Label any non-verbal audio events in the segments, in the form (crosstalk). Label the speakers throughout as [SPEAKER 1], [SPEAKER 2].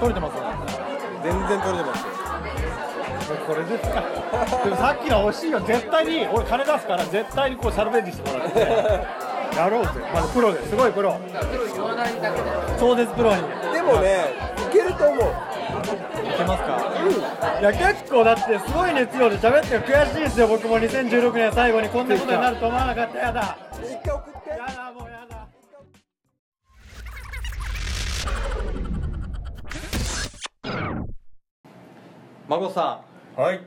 [SPEAKER 1] 取れてます
[SPEAKER 2] 全然取れてますよ。
[SPEAKER 1] これですか？でもさっきの惜しいよ絶対に俺金出すから絶対にこうサルベージしてもらって。(laughs) やろうぜ。まずプロで。すごいプロ。超絶プロに
[SPEAKER 2] でもねいけると思う。
[SPEAKER 1] いけますか、いや結構だってすごい熱量で喋ってる悔しいですよ僕も。2016年最後にこんなことになると思わなかった。やだ孫さ
[SPEAKER 3] はい。
[SPEAKER 1] ん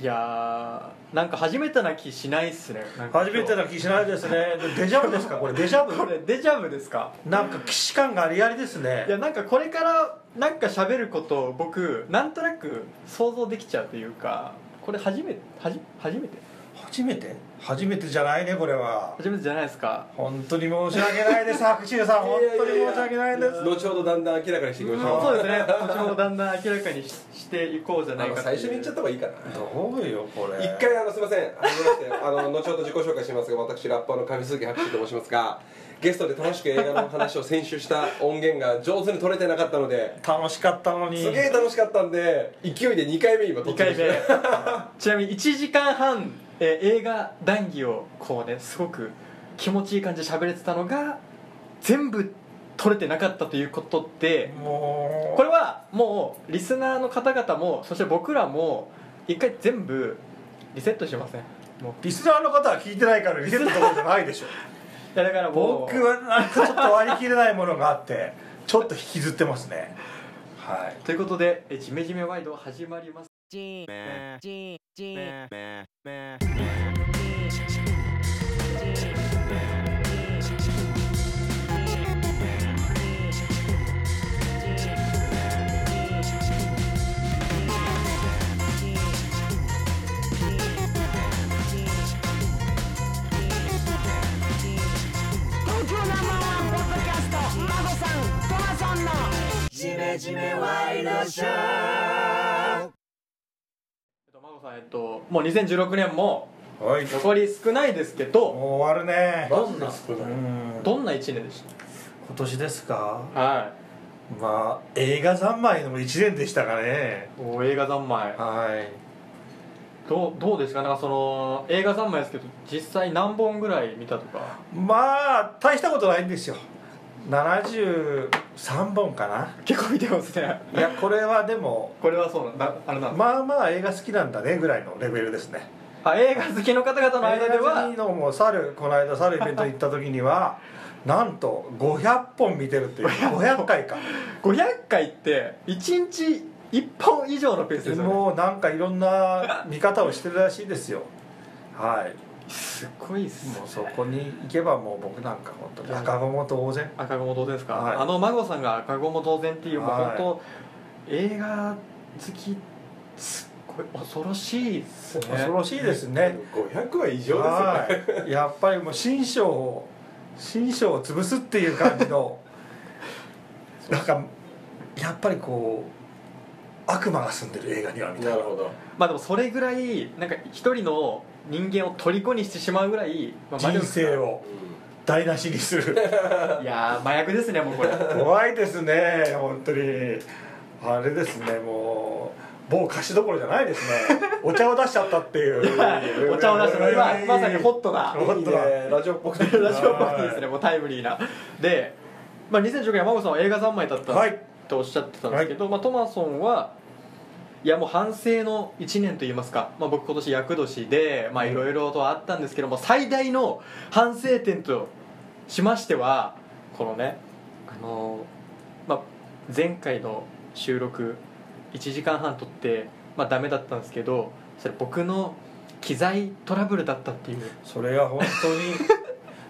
[SPEAKER 1] いやーなんか初めてな気しないっすね。
[SPEAKER 3] 初めてな気しないですね。デジャブですかこれ？デジャ
[SPEAKER 1] こ
[SPEAKER 3] ブ
[SPEAKER 1] れデジャブですか？
[SPEAKER 3] なんか既視感がありありですね。
[SPEAKER 1] いやなんかこれからなんか喋ることを僕なんとなく想像できちゃうというかこれ初めてはじ初めて？
[SPEAKER 3] 初めて？初めてじゃないねこれは。
[SPEAKER 1] 初めてじゃないですか。
[SPEAKER 3] 本当に申し訳ないです。(laughs) 白秋さん本当に申し訳ないです。
[SPEAKER 2] 後ほどだんだん明らかにしていきましょう。(laughs)
[SPEAKER 1] そうですね。後ほどだんだん明らかにししていこうじゃな
[SPEAKER 2] あ
[SPEAKER 1] いか
[SPEAKER 2] の最初に言っちゃった方がいいかな。
[SPEAKER 3] どうよこれ。
[SPEAKER 2] 一回あのすみません。はじめましてあの後ほど自己紹介しますが私ラッパーの上鈴木博士と申しますがゲストで楽しく映画の話を先週した音源が上手に取れてなかったので
[SPEAKER 3] 楽しかったのに。
[SPEAKER 2] すげえ楽しかったんで勢いで2回目今撮
[SPEAKER 1] 2
[SPEAKER 2] って
[SPEAKER 1] 回目。
[SPEAKER 2] ま
[SPEAKER 1] ちなみに1時間半、えー映画談義をこうねすごく気持ちいい感じで喋れてたのが全部撮れてなかったということで
[SPEAKER 3] もう。
[SPEAKER 1] これはもうリスナーの方々もそして僕らも一回全部リセットしません？もう
[SPEAKER 3] リスナーの方は聞いてないからリセットとかじゃないでしょ。
[SPEAKER 1] いやだからもう
[SPEAKER 3] 僕はなんかちょっと割り切れないものがあってちょっと引きずってますね。はい。
[SPEAKER 1] ということでえ「ジメジメワイド」始まります
[SPEAKER 4] ジメジメワイドショー
[SPEAKER 1] さんえっともう2016年も
[SPEAKER 3] はい。
[SPEAKER 1] 残り少ないですけど
[SPEAKER 3] もう終わるね。
[SPEAKER 1] どんな
[SPEAKER 3] うん。
[SPEAKER 1] どんな1年でし
[SPEAKER 3] 今年ですか？
[SPEAKER 1] たは
[SPEAKER 3] まあ映画三昧の一年でしたかね。
[SPEAKER 1] いお映画三昧。
[SPEAKER 3] はい。
[SPEAKER 1] どうどうですか？なんかその映画三昧ですけど実際何本ぐらい見たとか？
[SPEAKER 3] まあ大したことないんですよ73本かな？
[SPEAKER 1] 結構見てますね。
[SPEAKER 3] いやこれはでも
[SPEAKER 1] これはそうなんだ。あれなんだ、
[SPEAKER 3] まあまあ映画好きなんだねぐらいのレベルですね。
[SPEAKER 1] あ映画好きの方々の間で
[SPEAKER 3] 映画好
[SPEAKER 1] は
[SPEAKER 3] きのも猿この間猿イベントに行った時には (laughs) なんと500本見てるっていう。500回か。
[SPEAKER 1] 500回って1日1本以上のペースですよね。
[SPEAKER 3] もうなんかいろんな見方をしてるらしいですよ。はい
[SPEAKER 1] すごいっす
[SPEAKER 3] もうそこに行けばもう僕なんか本当に赤子も当然
[SPEAKER 1] 赤子も同然ですか、
[SPEAKER 3] はい。
[SPEAKER 1] あの孫さんが赤子も同然っていう、もう
[SPEAKER 3] はい。
[SPEAKER 1] 本当映画好きすっごい恐ろしいっすね。
[SPEAKER 3] 恐ろしいですね。
[SPEAKER 2] 500は異常ですよね。
[SPEAKER 3] はい。やっぱりもう新章を新章を潰すっていう感じの (laughs) なんかやっぱりこう悪魔が住んでる映画にはみたいな。
[SPEAKER 2] なるほど。
[SPEAKER 1] まあでもそれぐらいなんか一人の人間を虜にしてしまうぐらい、まあ魔
[SPEAKER 3] 人
[SPEAKER 1] 力
[SPEAKER 3] 生を台無しにする。(laughs)
[SPEAKER 1] いやー麻薬ですねもうこれ。
[SPEAKER 3] 怖いですね本当に。あれですねもう某菓子どころじゃないですね。(laughs) お茶を出しちゃったっていう。
[SPEAKER 1] お茶を出して今まさにホットな。
[SPEAKER 3] ホットな。い
[SPEAKER 2] いねラジオっぽく。て (laughs)
[SPEAKER 1] ラジオっぽくてですねもうタイムリーな。で、まあ、2016年孫さんは映画三昧だった
[SPEAKER 3] はい。
[SPEAKER 1] とおっしゃってたんですけど、まあ、トマソンはいやもう反省の1年といいますか、まあ、僕今年厄年でまあいろいろとあったんですけども最大の反省点としましてはこのねあのまあ、前回の収録1時間半撮ってまあダメだったんですけどそれ僕の機材トラブルだったっていう。
[SPEAKER 3] それが本当に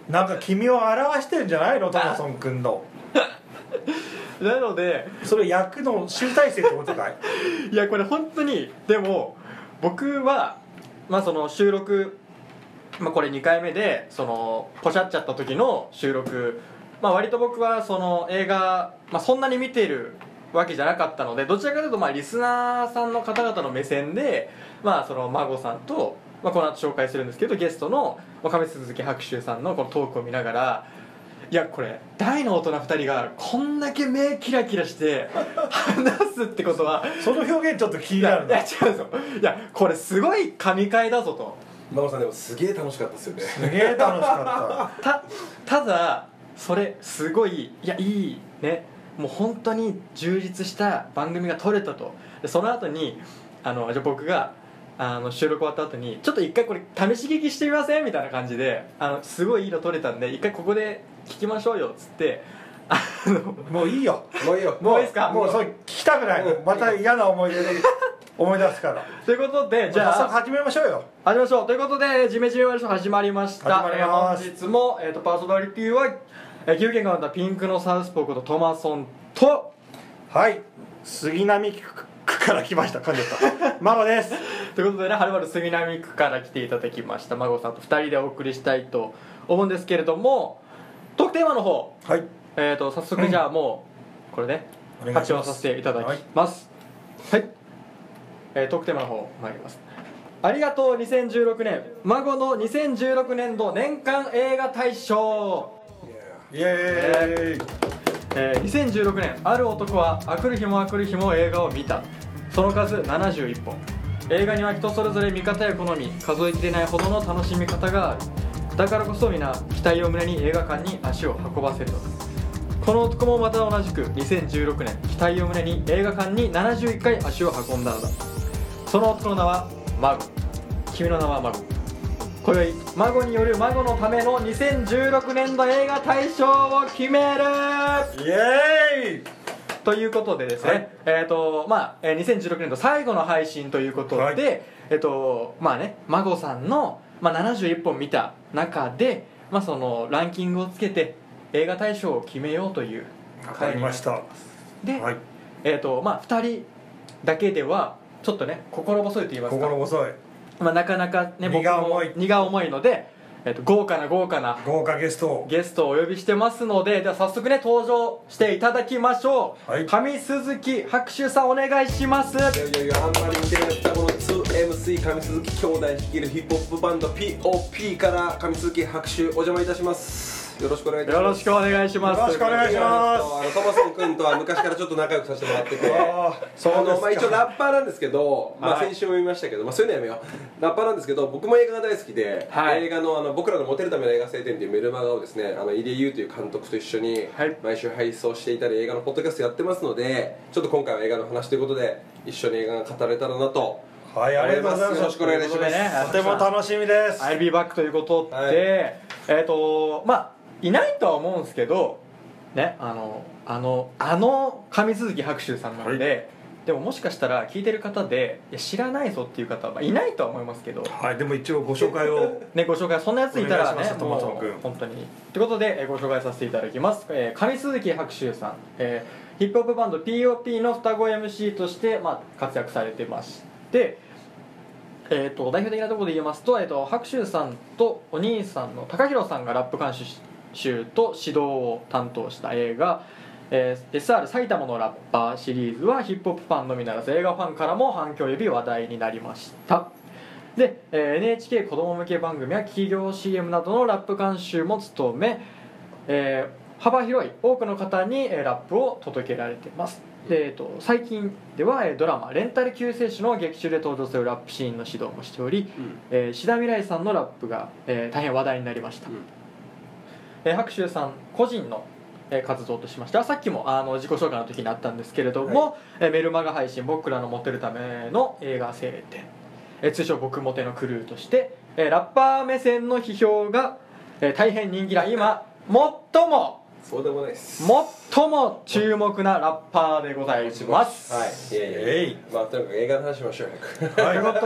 [SPEAKER 3] なんか君を表してんじゃないのトマソン君の (laughs) (laughs)
[SPEAKER 1] なので
[SPEAKER 3] それ役の集大成ってことかい
[SPEAKER 1] いやこれ本当にでも僕はまあその収録まあこれ2回目でそのポシャっちゃった時の収録まあ割と僕はその映画、まあ、そんなに見てるわけじゃなかったのでどちらかというとまあリスナーさんの方々の目線でまあその孫さんと、まあ、この後紹介するんですけどゲストのまあ亀鈴木白秋さんのこのトークを見ながらいやこれ大の大人2人がこんだけ目キラキラして話すってことは
[SPEAKER 3] その表現ちょっと気に
[SPEAKER 1] いやいや
[SPEAKER 3] なるな
[SPEAKER 1] 違うんですよ。いやこれすごい神回だぞと。
[SPEAKER 2] 真帆さんでもすげえ楽しかったですよね。
[SPEAKER 3] すげえ楽しか
[SPEAKER 1] た (laughs) ただそれすごいいやいいね。もう本当に充実した番組が撮れたと。でその後にあのじゃあ僕があの収録終わった後にちょっと一回これ試し聞きしてみません？みたいな感じであのすごいいいの撮れたんで一回ここで聞きましょうよっつって
[SPEAKER 3] もういいよ。
[SPEAKER 2] もういいよ。(laughs)
[SPEAKER 1] もういいですか？
[SPEAKER 3] もうそれ聞きたくない。
[SPEAKER 2] うん。
[SPEAKER 3] また嫌な思い出で (laughs) 思い出すから。
[SPEAKER 1] ということでじ
[SPEAKER 3] じゃあ早速始めましょうよ。
[SPEAKER 1] 始めましょう。ということで「ジメジメワイドショー」始まりました。
[SPEAKER 3] 始まります。
[SPEAKER 1] えー本日も、えー、とパーソナリティは、えー、岐阜県が生んだピンクのサウスポーことトマソンと
[SPEAKER 3] はい。杉並区から来ました。噛んじゃったママです。
[SPEAKER 1] ということでねはるばる杉並区から来ていただきました。孫さんと2人でお送りしたいと思うんですけれどもトークテーマの方、
[SPEAKER 3] はい。
[SPEAKER 1] えー、と早速じゃあもうこれね発表させていただきます。はい、えートークテーマの方参ります。ありがとう2016年。孫の2016年度年間映画大賞。
[SPEAKER 3] イエーイ。
[SPEAKER 1] えー2016年。ある男はあくる日もあくる日も映画を見た。その数71本映画には人それぞれ見方や好み数えきれないほどの楽しみ方があるだからこそ皆期待を胸に映画館に足を運ばせるのだこの男もまた同じく2016年期待を胸に映画館に71回足を運んだのだ。その男の名はマグ君の名はマグ今宵孫による孫のための2016年度映画大賞を決める。
[SPEAKER 3] イエーイ！
[SPEAKER 1] ということでですね、
[SPEAKER 3] はい。
[SPEAKER 1] えっ、とまあ、えー2016年度最後の配信ということで、
[SPEAKER 3] はい。
[SPEAKER 1] えっ、とまあね孫さんの、まあ、71本見た中で、まあ、そのランキングをつけて映画大賞を決めようという
[SPEAKER 3] わかりました。
[SPEAKER 1] で、
[SPEAKER 3] はい。
[SPEAKER 1] えっ、とまあ2人だけではちょっとね心細いと言いますか。
[SPEAKER 3] 心細い。
[SPEAKER 1] まあ、なかなかね
[SPEAKER 3] 荷が重い。
[SPEAKER 1] 僕も荷が重いので、えっと豪華な豪華な
[SPEAKER 3] 豪華ゲストを。
[SPEAKER 1] ゲストをお呼びしてますのででは早速ね登場していただきましょう、
[SPEAKER 3] はい。
[SPEAKER 1] 上鈴木白秋さんお願いします。
[SPEAKER 2] いやいやいやあんまり似てる双子の 2MC 上鈴木兄弟率いるヒップホップバンド POP から上鈴木白秋お邪魔いたします。よろしくお願いいたします。
[SPEAKER 1] よろしくお願いします。
[SPEAKER 3] よろしくお願いします。
[SPEAKER 2] あのトマソン君とは昔からちょっと仲良くさせてもらってて。
[SPEAKER 3] あーそうですか。
[SPEAKER 2] あのまあ、一応ラッパーなんですけど、まあ、
[SPEAKER 1] はい。
[SPEAKER 2] 先週も言いましたけど、まあ、そういうのやめよう。ラッパーなんですけど僕も映画が大好きで、
[SPEAKER 1] はい。
[SPEAKER 2] 映画のあの「僕らのモテるための映画青天」っていうメルマガをですねあの入江優という監督と一緒に
[SPEAKER 1] はい。
[SPEAKER 2] 毎週配送していたり映画のポッドキャストやってますのでちょっと今回は映画の話ということで一緒に映画が語れたらなと
[SPEAKER 3] はいありがとうございます。
[SPEAKER 2] よろしくお願いします。
[SPEAKER 1] と
[SPEAKER 3] ても楽しみです。
[SPEAKER 1] I'll be back ということで、
[SPEAKER 2] はい。
[SPEAKER 1] えっ、とまあいないとは思うんですけどねあのあのあの上鈴木白秋さんなので、でももしかしたら聞いてる方でいや知らないぞっていう方は、まあ、いないとは思いますけど。
[SPEAKER 3] はいでも一応ご紹介を (laughs)
[SPEAKER 1] ね、ご紹介そんなやついたらね
[SPEAKER 3] トマト君。
[SPEAKER 1] 本当に。ということで、えーご紹介させていただきます、えー上鈴木白秋さん、えーヒップホップバンド POP の双子 MC として、まあ、活躍されてまして、でえー、と代表的なところで言いますと,、えー、と白秋さんとお兄さんの高弘さんがラップ監修と指導を担当した映画えー SR 埼玉のラッパーシリーズはヒップホップファンのみならず映画ファンからも反響を呼び話題になりました。で、えー NHK 子供向け番組や企業 CM などのラップ監修も務め、えー幅広い多くの方に、えーラップを届けられています。で、えー、と最近では、えードラマ「レンタル救世主」の劇中で登場するラップシーンの指導もしており、えー志田未来さんのラップが、えー大変話題になりました、
[SPEAKER 2] うん。
[SPEAKER 1] えー白秋さん個人のえー活動としましてはさっきもあの自己紹介の時にあったんですけれども、えーメルマガ配信「僕らのモテるための映画晴天」えー通称「僕モテのクルー」として、えーラッパー目線の批評が、えー大変人気な今最も
[SPEAKER 2] そうでもないです。
[SPEAKER 1] 最も注目なラッパーでございます、
[SPEAKER 2] はい。いやいやいや。
[SPEAKER 3] えい。
[SPEAKER 2] まあとにかく映画の話しましょう早く。
[SPEAKER 3] はい。
[SPEAKER 1] というこ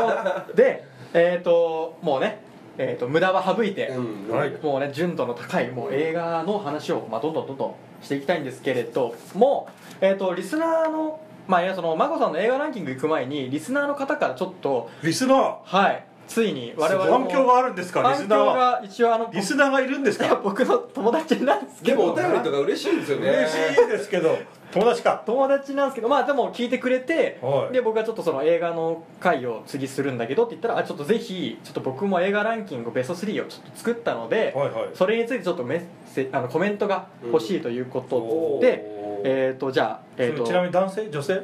[SPEAKER 1] とで (laughs) えっ、ともうね、えー、と無駄は省いて、
[SPEAKER 2] うん。
[SPEAKER 3] はい。
[SPEAKER 1] もうね純度の高いもう映画の話を、まあ、どんどんどんどんしていきたいんですけれども、えー、とリスナーのまあいやその眞子さんの映画ランキング行く前にリスナーの方からちょっと
[SPEAKER 3] リスナー。
[SPEAKER 1] はいついに我々も
[SPEAKER 3] 反響があるんですかリスナーは。
[SPEAKER 1] が一応あの
[SPEAKER 3] リスナーがいるんですか？(laughs)
[SPEAKER 1] 僕の友達なんですけ
[SPEAKER 2] で
[SPEAKER 1] ど
[SPEAKER 2] もお便りとか嬉しいんですよね。
[SPEAKER 3] 嬉しいですけど友達か？
[SPEAKER 1] 友達なんですけどまあでも聞いてくれて、
[SPEAKER 3] はい。
[SPEAKER 1] で僕がちょっとその映画の回を次するんだけどって言ったらあちょっとぜひちょっと僕も映画ランキングベスト3をちょっと作ったので、
[SPEAKER 3] はいはい。
[SPEAKER 1] それについてちょっとメッセあのコメントが欲しいということで、
[SPEAKER 2] おー。
[SPEAKER 1] えっ、とじゃあ、えー、と。
[SPEAKER 3] ちなみに男性？女性？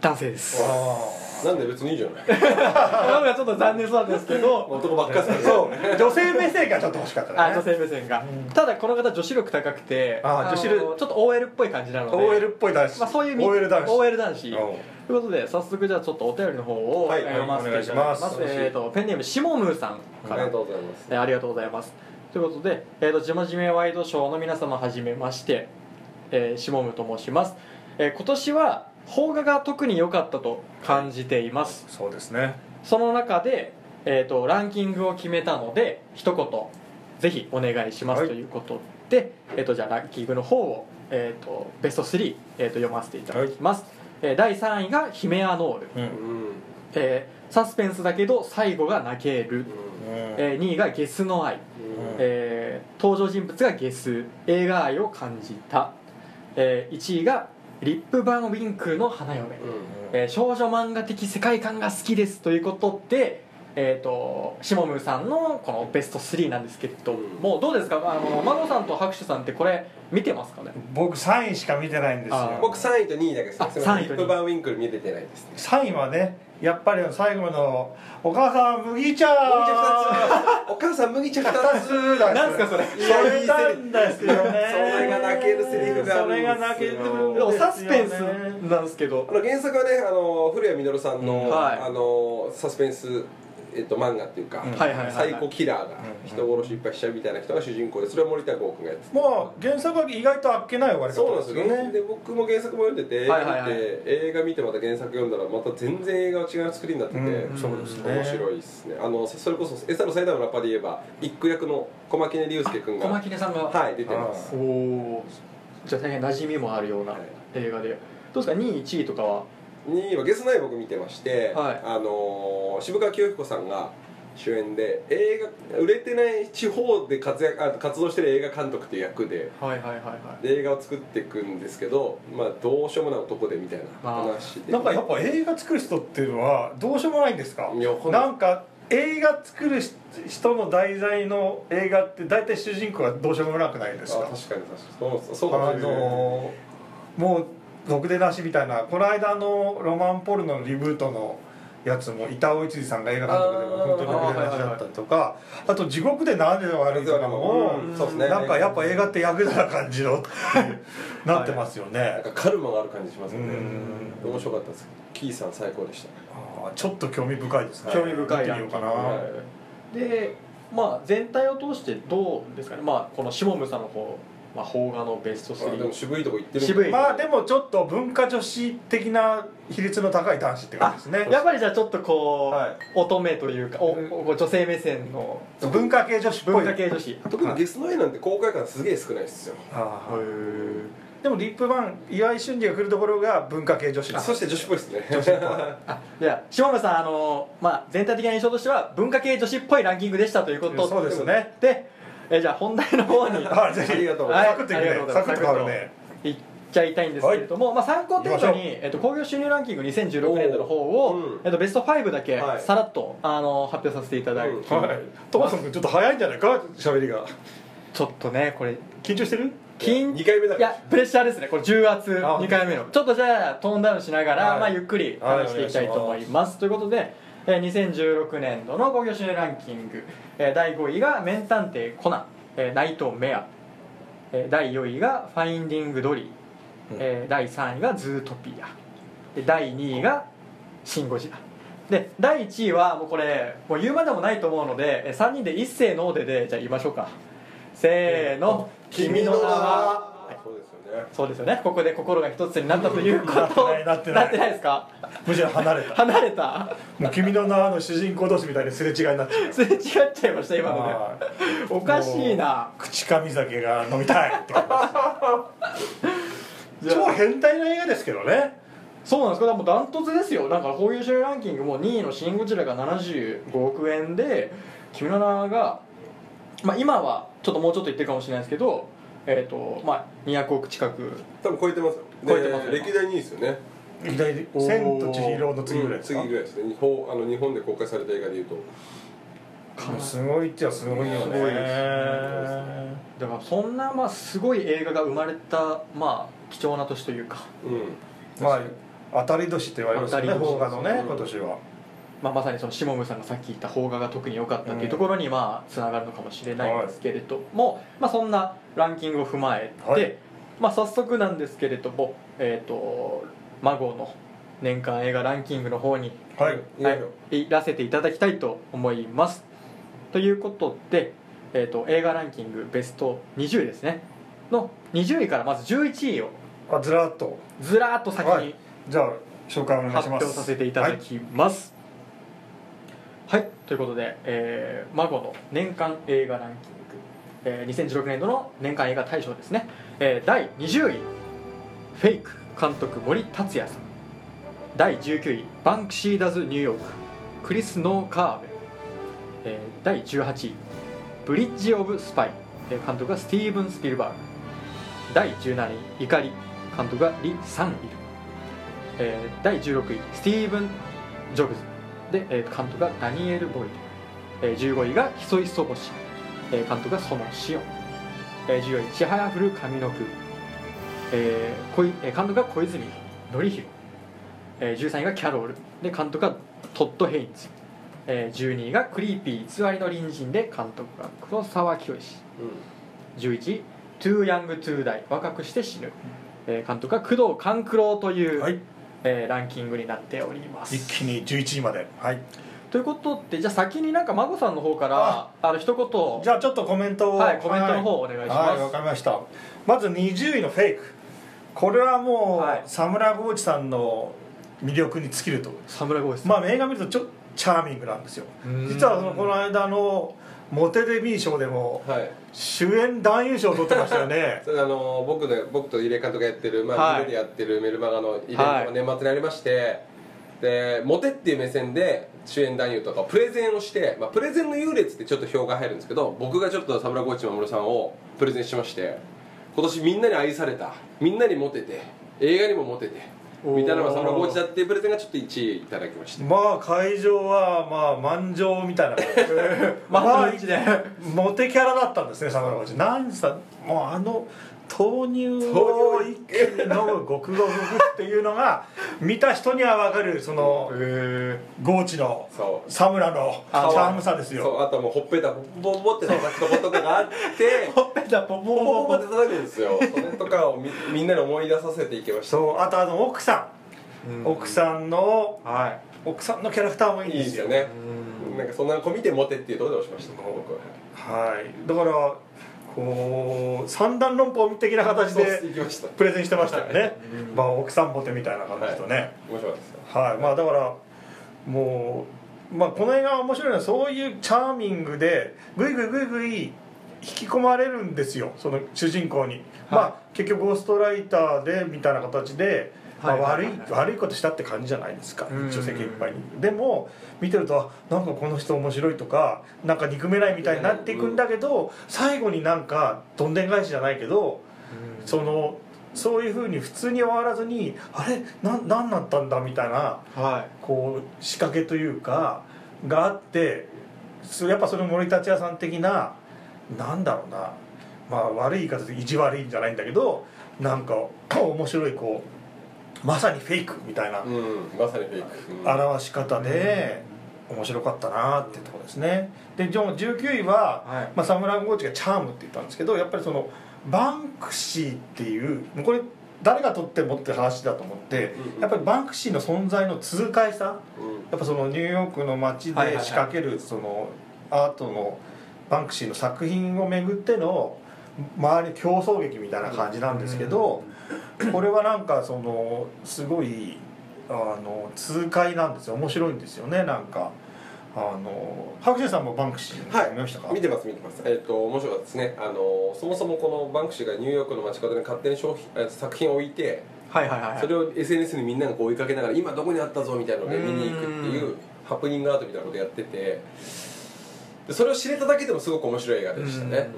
[SPEAKER 1] 男性です。
[SPEAKER 3] あ
[SPEAKER 2] なんで別にいいじゃない。
[SPEAKER 1] なんかちょっと残念そうなんですけど。
[SPEAKER 2] 男ばっかりです
[SPEAKER 3] そう。女性目線がちょっと欲しかったね。
[SPEAKER 1] あ女性目線が、
[SPEAKER 3] うん。
[SPEAKER 1] ただこの方女子力高くての
[SPEAKER 3] あ女子力。
[SPEAKER 1] ちょっと OL っぽい感じなので。
[SPEAKER 3] OL っぽい男子、
[SPEAKER 1] まあ、そういうみ
[SPEAKER 3] OL 男子。
[SPEAKER 1] OL 男子。
[SPEAKER 3] うん。
[SPEAKER 1] ということで早速じゃあちょっとお便りの方を、読ませていただき
[SPEAKER 3] お願い
[SPEAKER 1] ま
[SPEAKER 3] します。す
[SPEAKER 1] えー、とペンネームしもむーさんから。
[SPEAKER 2] ありがとうございます。
[SPEAKER 1] えーありがとうございます。ということで、えー、とじまじめワイドショーの皆様はじめまして、えー、しもむと申します、えー今年は邦画が特に良かったと感じています。
[SPEAKER 3] そうですね。
[SPEAKER 1] その中で、えー、とランキングを決めたので一言ぜひお願いします
[SPEAKER 3] はい。
[SPEAKER 1] ということで、えー、とじゃあランキングの方を、えー、とベスト3、えー、と読ませていただきます、えー第3位が「ヒメアノール」
[SPEAKER 3] うん。
[SPEAKER 2] うん
[SPEAKER 1] えーサスペンスだけど最後が泣ける、えー2位が「ゲスの愛」
[SPEAKER 2] うん。
[SPEAKER 1] えー登場人物がゲス。映画愛を感じた、え1位がリップ・バン・ウィンクルの花嫁、えー少女漫画的世界観が好きですということでえー、としもむさんのこのベスト3なんですけれども、どうですか？あのマゴさんと拍手さんってこれ見てますかね？
[SPEAKER 3] 僕3位しか見てないんですよ。
[SPEAKER 1] あ
[SPEAKER 2] 僕3位と2位だけです
[SPEAKER 1] あ
[SPEAKER 2] すみません。
[SPEAKER 1] 3位と2位
[SPEAKER 2] リップバンウィンクル見れてないですね。
[SPEAKER 3] 3位はねやっぱり最後の「お母さん麦茶!」
[SPEAKER 2] 麦茶2つ。お母さん麦茶2
[SPEAKER 3] 2
[SPEAKER 2] つ。
[SPEAKER 3] つだ
[SPEAKER 1] なんすかそれ？
[SPEAKER 3] それなんですよね。
[SPEAKER 2] それが泣けるセリフがあるんですよ
[SPEAKER 3] それが泣けるんですよ
[SPEAKER 1] でもサスペンスなんですけど。
[SPEAKER 2] あの原作はねあの古谷実さんの,、
[SPEAKER 1] うん。はい。
[SPEAKER 2] あのサスペンス、えっと、漫画っていうか、サイコキラーが
[SPEAKER 3] ん。
[SPEAKER 2] 人殺しいっぱいしちゃうみたいな人が主人公でそれは森田剛君がやってて
[SPEAKER 3] もう原作は意外とあっけない終わり
[SPEAKER 2] そうなん
[SPEAKER 3] 方
[SPEAKER 2] ですよ。ねで僕も原作も読んでて映画見て、
[SPEAKER 1] はいはいはい。
[SPEAKER 2] 映画見てまた原作読んだらまた全然映画は違う作りになってて、
[SPEAKER 3] うんそうですね
[SPEAKER 2] 面白いですね。あのそれこそエサの最大のラッパーで言えば一句役の小牧根龍介君が
[SPEAKER 1] 小牧根さんが
[SPEAKER 2] はい出てます。
[SPEAKER 1] おおじゃあ大変馴染みもあるような
[SPEAKER 2] はい。
[SPEAKER 1] 映画で。どうですか？2位1位とかは？
[SPEAKER 2] 2位はゲスナイ僕見てまして、
[SPEAKER 1] はい。
[SPEAKER 2] あのー渋川清彦さんが主演で映画売れてない地方で活躍あ活動してる映画監督っていう役で
[SPEAKER 1] はいはいはいはい。
[SPEAKER 2] で映画を作っていくんですけど、まあ、どうしようもない男でみたいな話で。
[SPEAKER 3] なんかやっぱ映画作る人っていうのはどうしようもないんですか？なんか映画作る人の題材の映画って大体主人公がどうしようもなくないですか？
[SPEAKER 2] あ確かに確かに。そうそうかも
[SPEAKER 3] あのーもうろくでなしみたいなこの間のロマンポルノのリブートのやつも板尾一二さんが映画監督でも本当にろくでなしだったりとかあと「地獄で何で悪いか」も
[SPEAKER 2] うんそうですね。
[SPEAKER 3] なんかやっぱ映画ってヤクザな感じのなってますよ
[SPEAKER 2] なん
[SPEAKER 3] ね
[SPEAKER 2] かカルマがある感じしますよね。
[SPEAKER 3] うん。
[SPEAKER 2] 面白かったです。キーさん最高でした。
[SPEAKER 3] あーちょっと興味深いですね。
[SPEAKER 1] 興味深い
[SPEAKER 3] 見てみようかな、
[SPEAKER 2] はい。
[SPEAKER 1] でまあ全体を通してどうですかね。まあこの下村さんの方、まあ、邦画のベスト
[SPEAKER 2] あでも
[SPEAKER 1] 3
[SPEAKER 2] 渋いとこ行ってる
[SPEAKER 1] 渋い。
[SPEAKER 3] まあでもちょっと文化女子的な比率の高い男子って感じですね。
[SPEAKER 1] やっぱりじゃあちょっとこう、
[SPEAKER 3] はい。
[SPEAKER 1] 乙女というかおお女性目線の。
[SPEAKER 3] 文化系女子っぽい。
[SPEAKER 1] 文化系女子。
[SPEAKER 2] 特にゲスの絵なんて公開感すげえ少ないですよ。
[SPEAKER 3] でもリップバン岩井俊二が来るところが文化系女子
[SPEAKER 2] そして女子っぽいですね。
[SPEAKER 3] 女子っぽい。
[SPEAKER 1] あじゃあ下村さんあの、まあ、全体的な印象としては文化系女子っぽいランキングでしたということ。
[SPEAKER 3] そうですね。
[SPEAKER 1] でえじゃあ本題の方に。
[SPEAKER 3] あ (laughs) ぜひ。
[SPEAKER 2] ありがとう
[SPEAKER 1] はい
[SPEAKER 3] サクッといサクッと変わるね。
[SPEAKER 1] いっちゃいたいんですけれども、まあ、参考程度に、えっと、興行収入ランキング2016年度の方を、
[SPEAKER 2] うん
[SPEAKER 1] えっと、ベスト5だけ
[SPEAKER 2] はい。
[SPEAKER 1] さらっと、あの発表させていただいて、
[SPEAKER 2] うん。
[SPEAKER 3] はい。トマソン君ちょっと早いんじゃないか？喋りが。
[SPEAKER 1] ちょっとねこれ
[SPEAKER 3] 緊張してる？
[SPEAKER 1] 緊
[SPEAKER 2] 2回目だ
[SPEAKER 1] いやプレッシャーですねこれ。重圧
[SPEAKER 3] あ
[SPEAKER 1] 2回目の。ちょっとじゃあトーンダウンしながら、
[SPEAKER 3] はい。
[SPEAKER 1] まあ、ゆっくり話していきたいと思います、ということで、えー2016年度の興行収入ランキング、えー第5位が「名探偵コナン」えーナイトメア」えー第4位が「ファインディング・ドリー」えー第3位が「ズートピア」で第2位が「シン・ゴジラ」で第1位はもうこれもう言うまでもないと思うので3人で一斉のででじゃあ言いましょうか。せーの「君の名は」
[SPEAKER 2] そうですよね。
[SPEAKER 1] ここで心が一つになったということ。
[SPEAKER 3] なってないなってない。
[SPEAKER 1] なってないですか？
[SPEAKER 3] むしろ離れた。
[SPEAKER 1] 離れた。
[SPEAKER 3] もう君の名はの主人公同士みたいにすれ違いになっちゃう。
[SPEAKER 1] すれ違っちゃいました今ので
[SPEAKER 3] はい。
[SPEAKER 1] おかしいな。
[SPEAKER 3] 口かみ酒が飲みたいって超変態な映画ですけどね。
[SPEAKER 1] そうなんですか？でもダントツですよ。なんかこういう種類ランキングも2位の「シン・ゴジラ」が75億円で「君の名が」まあ、今はちょっともうちょっと言ってるかもしれないですけど、えーとまあ、200億近く
[SPEAKER 2] 多分超えてますよ。
[SPEAKER 1] 超えてます
[SPEAKER 2] 歴代2位ですよね。
[SPEAKER 3] 歴代千と千尋の次ぐらいですか、
[SPEAKER 2] 次ぐらいですね。日本あの日本で公開された映画でいうと。
[SPEAKER 3] すごいっちゃすごいよね。
[SPEAKER 1] すごいですだからそんなまあすごい映画が生まれたまあ貴重な年というか、
[SPEAKER 2] うん。
[SPEAKER 3] まあ当たり年って言われますよね
[SPEAKER 1] 当たり年。
[SPEAKER 3] 邦画のね
[SPEAKER 2] うん。
[SPEAKER 3] 今年は
[SPEAKER 1] まあ、まさにその下村さんがさっき言った邦画が特に良かったっていうところにまあつながるのかもしれないんですけれども、まあ、そんなランキングを踏まえて、
[SPEAKER 3] はい。
[SPEAKER 1] まあ、早速なんですけれども、えー、と孫の年間映画ランキングの方に
[SPEAKER 3] はい。
[SPEAKER 1] はい
[SPEAKER 2] い
[SPEAKER 1] らせていただきたいと思います。ということで、えー、と映画ランキングベスト20ですね。の20位からまず11位を
[SPEAKER 3] あずらっと。
[SPEAKER 1] ずらーっと先に
[SPEAKER 3] はい。じゃあ紹介お願いし
[SPEAKER 1] 発
[SPEAKER 3] ます。
[SPEAKER 1] 表させていただきますはい、ということで、えー、孫の年間映画ランキング、えー、2016年度の年間映画大賞ですね、えー、第20位フェイク監督森達也さん。第19位バンクシー・ダズ・ニューヨーククリス・ムーカーベル、えー、第18位ブリッジ・オブ・スパイ。監督がスティーブン・スピルバーグ。第17位怒り。監督がリ・サンイル。えー第16位スティーブン・ジョブズ。で、えー監督がダニエル・ボイド、えー15位がヒソイ・ソボシ、えー監督が園子温、えー14位ちはやふる上の句、えー小いえー監督が小泉徳宏、えー13位がキャロル。で監督がトッド・ヘインズ、えー12位がクリーピー偽りの隣人で監督が黒沢清11位「Too Young to Die 若くして死ぬ」えー監督が宮藤官九郎という、
[SPEAKER 3] はい
[SPEAKER 1] えーランキングになっております。
[SPEAKER 3] 一気に11位まで。はい。
[SPEAKER 1] ということでじゃあ先になんか孫さんの方からあの一言
[SPEAKER 3] じゃあちょっとコメントを。
[SPEAKER 1] はいコメントの方お願いします。
[SPEAKER 3] はいわかりました。まず20位のフェイク。これはもう、
[SPEAKER 1] はい。
[SPEAKER 3] サムラゴーチさんの魅力に尽きると。
[SPEAKER 1] サムラゴーです
[SPEAKER 3] まあ映画見るとちょっとチャーミングなんですよ。
[SPEAKER 1] うん。
[SPEAKER 3] 実はそのこの間のモテデビー賞でも
[SPEAKER 2] はい。
[SPEAKER 3] 主演男優賞を取ってましたよね。(laughs)
[SPEAKER 2] それあの僕ね僕と入江監督がやってる、まあ
[SPEAKER 1] はい。
[SPEAKER 2] でやってるメルマガのイベント
[SPEAKER 1] はい。
[SPEAKER 2] が年末にありまして、でモテっていう目線で主演男優とかプレゼンをして、まあ、プレゼンの優劣ってちょっと票が入るんですけど僕がちょっとサムラゴーチ守さんをプレゼンしまして今年みんなに愛されたみんなにモテて映画にもモテてみたいなのがサムラゴーチだっていうプレゼンがちょっと1位いただきました
[SPEAKER 3] まあ会場はまあ満場みたいな (laughs)
[SPEAKER 1] まあ位置で
[SPEAKER 3] モテキャラだったんですねサムラゴーチ。何さもうあの豆乳を一気に飲むごくごくっていうのが見た人には分かるその
[SPEAKER 1] へ
[SPEAKER 3] ゴーチのサムラのチ
[SPEAKER 1] あ
[SPEAKER 3] ャームさですよ。
[SPEAKER 2] あとはもうほっぺたボンボンボンって叩くとことかがあって (laughs)
[SPEAKER 1] ほっぺた
[SPEAKER 2] ボンボンボン
[SPEAKER 1] ポ
[SPEAKER 2] って叩くんですよそれとかをみみんなに思い出させていきました
[SPEAKER 3] そうあとあの奥さん、奥さんの
[SPEAKER 1] は
[SPEAKER 3] 奥さんのキャラクターもいいで
[SPEAKER 2] すすよね
[SPEAKER 1] い
[SPEAKER 2] なんかそんな子見てモテっていうところで押しました僕は
[SPEAKER 3] はいだからこう三段論法的な形でプレゼンしてましたよね、
[SPEAKER 1] うん。
[SPEAKER 3] まあ奥さんモテみたいな感じとね。はい、まあだからもう、まあ、この映画は面白いのはそういうチャーミングでグイグイグイグイ引き込まれるんですよ。その主人公に、まあ結局ゴーストライターでみたいな形で、まあ、悪い悪いことしたって感じじゃないですか。
[SPEAKER 1] うん。
[SPEAKER 3] 一応世間いっぱいに。でも見てるとあなんかこの人面白いとかなんか憎めないみたいになっていくんだけど最後になんかどんでん返しじゃないけどそのそういうふうに普通に終わらずにあれ？な何だったんだみたいな
[SPEAKER 1] はい。
[SPEAKER 3] こう仕掛けというかがあってそやっぱその森達也さん的ななんだろうな。まあ悪い言い方で意地悪いんじゃないんだけどなんか面白いこうまさにフェイクみたいな
[SPEAKER 2] うんまさにフェイク。うん。
[SPEAKER 3] 表し方で面白かったなっていうところですね。でじゃあ19位は、
[SPEAKER 1] はい。
[SPEAKER 3] まあ、サムランゴーチがチャームって言ったんですけどやっぱりそのバンクシーっていうこれ誰が撮ってもって話だと思って
[SPEAKER 2] うん
[SPEAKER 3] やっぱりバンクシーの存在の痛快さ
[SPEAKER 2] うん。
[SPEAKER 3] やっぱそのニューヨークの街で仕掛けるそのアートのバンクシーの作品をめぐっての周り競争劇みたいな感じなんですけど (laughs) これはなんかそのすごいあの痛快なんですよ。面白いんですよね。なんかあの白秋さんもバンクシー
[SPEAKER 2] はい。
[SPEAKER 3] 見ましたか、
[SPEAKER 2] 見てます見てます。えっ、と面白かったですね。あのそもそもこのバンクシーがニューヨークの街角で勝手に商品え作品を置いて
[SPEAKER 1] はいはいはい
[SPEAKER 2] それを SNS にみんながこう追いかけながら今どこにあったぞみたいなので見に行くっていうハプニングアートみたいなことやっててでそれを知れただけでもすごく面白い映画でしたね、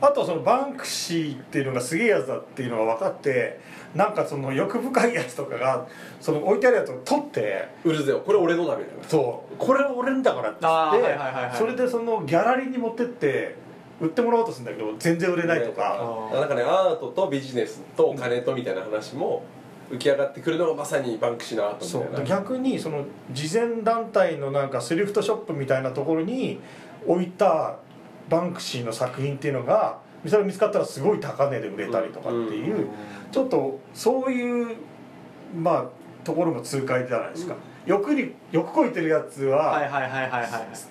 [SPEAKER 3] あとそのバンクシーっていうのがすげえやつだっていうのが分かってなんかその欲深いやつとかがその置いてあるやつを取って
[SPEAKER 2] うん、うるぜよ。これ俺のだみたいな。
[SPEAKER 3] そう。これ俺んだからって、
[SPEAKER 1] あーはいはいはいはい。
[SPEAKER 3] それでそのギャラリーに持ってって売ってもらおうとするんだけど全然売れないとか、
[SPEAKER 1] あー。
[SPEAKER 2] なんかねアートとビジネスとお金とみたいな話も浮き上がってくるのがまさにバンクシーのアートみ
[SPEAKER 3] そう
[SPEAKER 2] たいな。
[SPEAKER 3] 逆にその慈善団体のなんかスリフトショップみたいなところに置いたバンクシーの作品っていうのがそれ見つかったらすごい高値で売れたりとかっていう、ちょっとそういうまあところも痛快じゃないですか、欲に欲こいてるやつ
[SPEAKER 1] は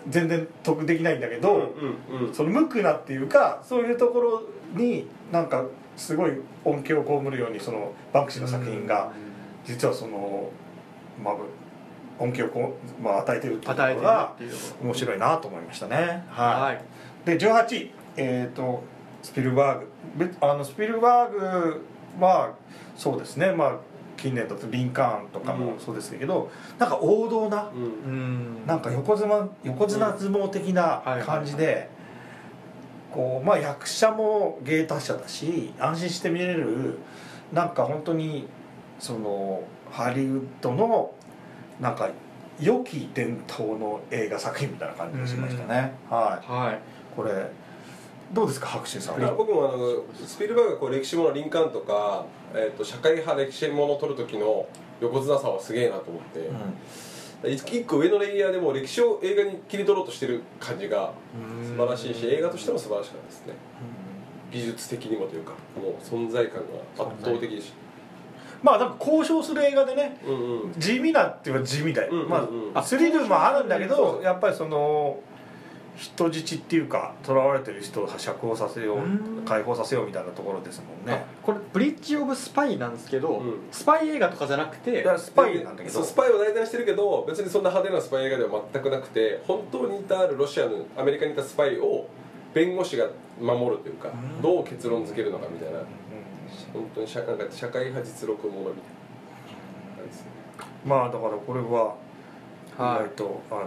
[SPEAKER 3] 全然得できないんだけど、その無垢なっていうかそういうところになんかすごい恩恵を被るようにそのバンクシーの作品が実はそのまあ恩恵をこう、まあ、与えてるっていうとが面白いなと思いましたね。はい、
[SPEAKER 1] はい。
[SPEAKER 3] で18位。えっ、とスピルバーグ。べあのスピルバーグはそうですね。まあ近年だとリンカーンとかもそうですけど、なんか王道な
[SPEAKER 2] うん。
[SPEAKER 1] うん。
[SPEAKER 3] なんか横綱横綱相撲的な感じでこうまあ役者も芸達者だし安心して見れるなんか本当にそのハリウッドのなんか良き伝統の映画作品みたいな感じがしましたね。はい。
[SPEAKER 1] はい。
[SPEAKER 3] これどうですか白秋さん
[SPEAKER 2] 僕もあのスピルバーグがこう歴史ものリンカーンとか、えー、と社会派歴史ものを撮る時の横綱さはすげえなと思って、一一個上のレイヤーでも歴史を映画に切り取ろうとしてる感じが素晴らしいし映画としても素晴らしかったですね。技術的にもというかもう存在感が圧倒的でし
[SPEAKER 3] まあなんか交渉する映画でね
[SPEAKER 2] たうんうん。
[SPEAKER 3] 地味なっていうか地味だよ、
[SPEAKER 2] うんうんうん。
[SPEAKER 3] まあスリルもあるんだけどやっぱりその人質っていうか囚われてる人を釈放させよう
[SPEAKER 1] うん。
[SPEAKER 3] 解放させようみたいなところですもんね。
[SPEAKER 1] これブリッジ・オブ・スパイなんですけど、
[SPEAKER 2] うん。
[SPEAKER 1] スパイ映画とかじゃなくて
[SPEAKER 3] スパイなんだけど。
[SPEAKER 2] そうスパイを題材にしてるけど別にそんな派手なスパイ映画では全くなくて本当にいたあるロシアのアメリカにいたスパイを弁護士が守るというか
[SPEAKER 1] うん。
[SPEAKER 2] どう結論付けるのかみたいな本当に社なんか社会派実録ものみたいな感じですね。
[SPEAKER 3] まあだからこれは意
[SPEAKER 1] はい。
[SPEAKER 3] 外と、あの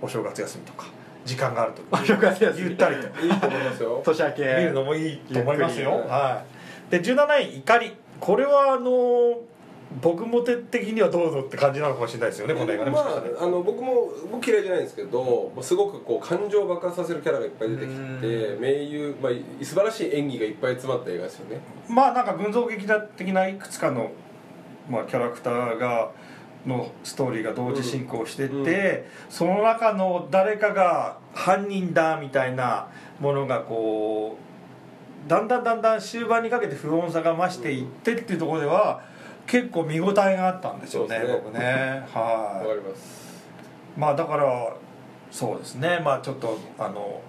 [SPEAKER 3] お正月休みとか時間があると (laughs)
[SPEAKER 1] お正月休み。
[SPEAKER 3] ゆったりと。
[SPEAKER 2] いいと思いますよ。(laughs)
[SPEAKER 1] 年明け。
[SPEAKER 3] 見るのもいいと思いますよ。はい。で17位怒り。これはあの僕も手的にはどうぞって感じなのかもしれないですよねこの映画ね
[SPEAKER 2] まあ、あの僕も僕嫌いじゃないんですけど、まあ、すごくこう感情を爆発させるキャラがいっぱい出てきて
[SPEAKER 1] うん。
[SPEAKER 2] 名優、まあ、素晴らしい演技がいっぱい詰まった映画ですよね。
[SPEAKER 3] まあなんか群像劇的ないくつかの、まあ、キャラクターがのストーリーが同時進行してって、
[SPEAKER 2] うんうん。
[SPEAKER 3] その中の誰かが犯人だみたいなものがこうだんだんだんだん終盤にかけて不穏さが増していってっていうところでは結構見応えがあったんですよね
[SPEAKER 2] そうですね。
[SPEAKER 3] 僕ね。
[SPEAKER 2] わ
[SPEAKER 3] は
[SPEAKER 2] かります。
[SPEAKER 3] いまあだからそうですね。まあちょっとあの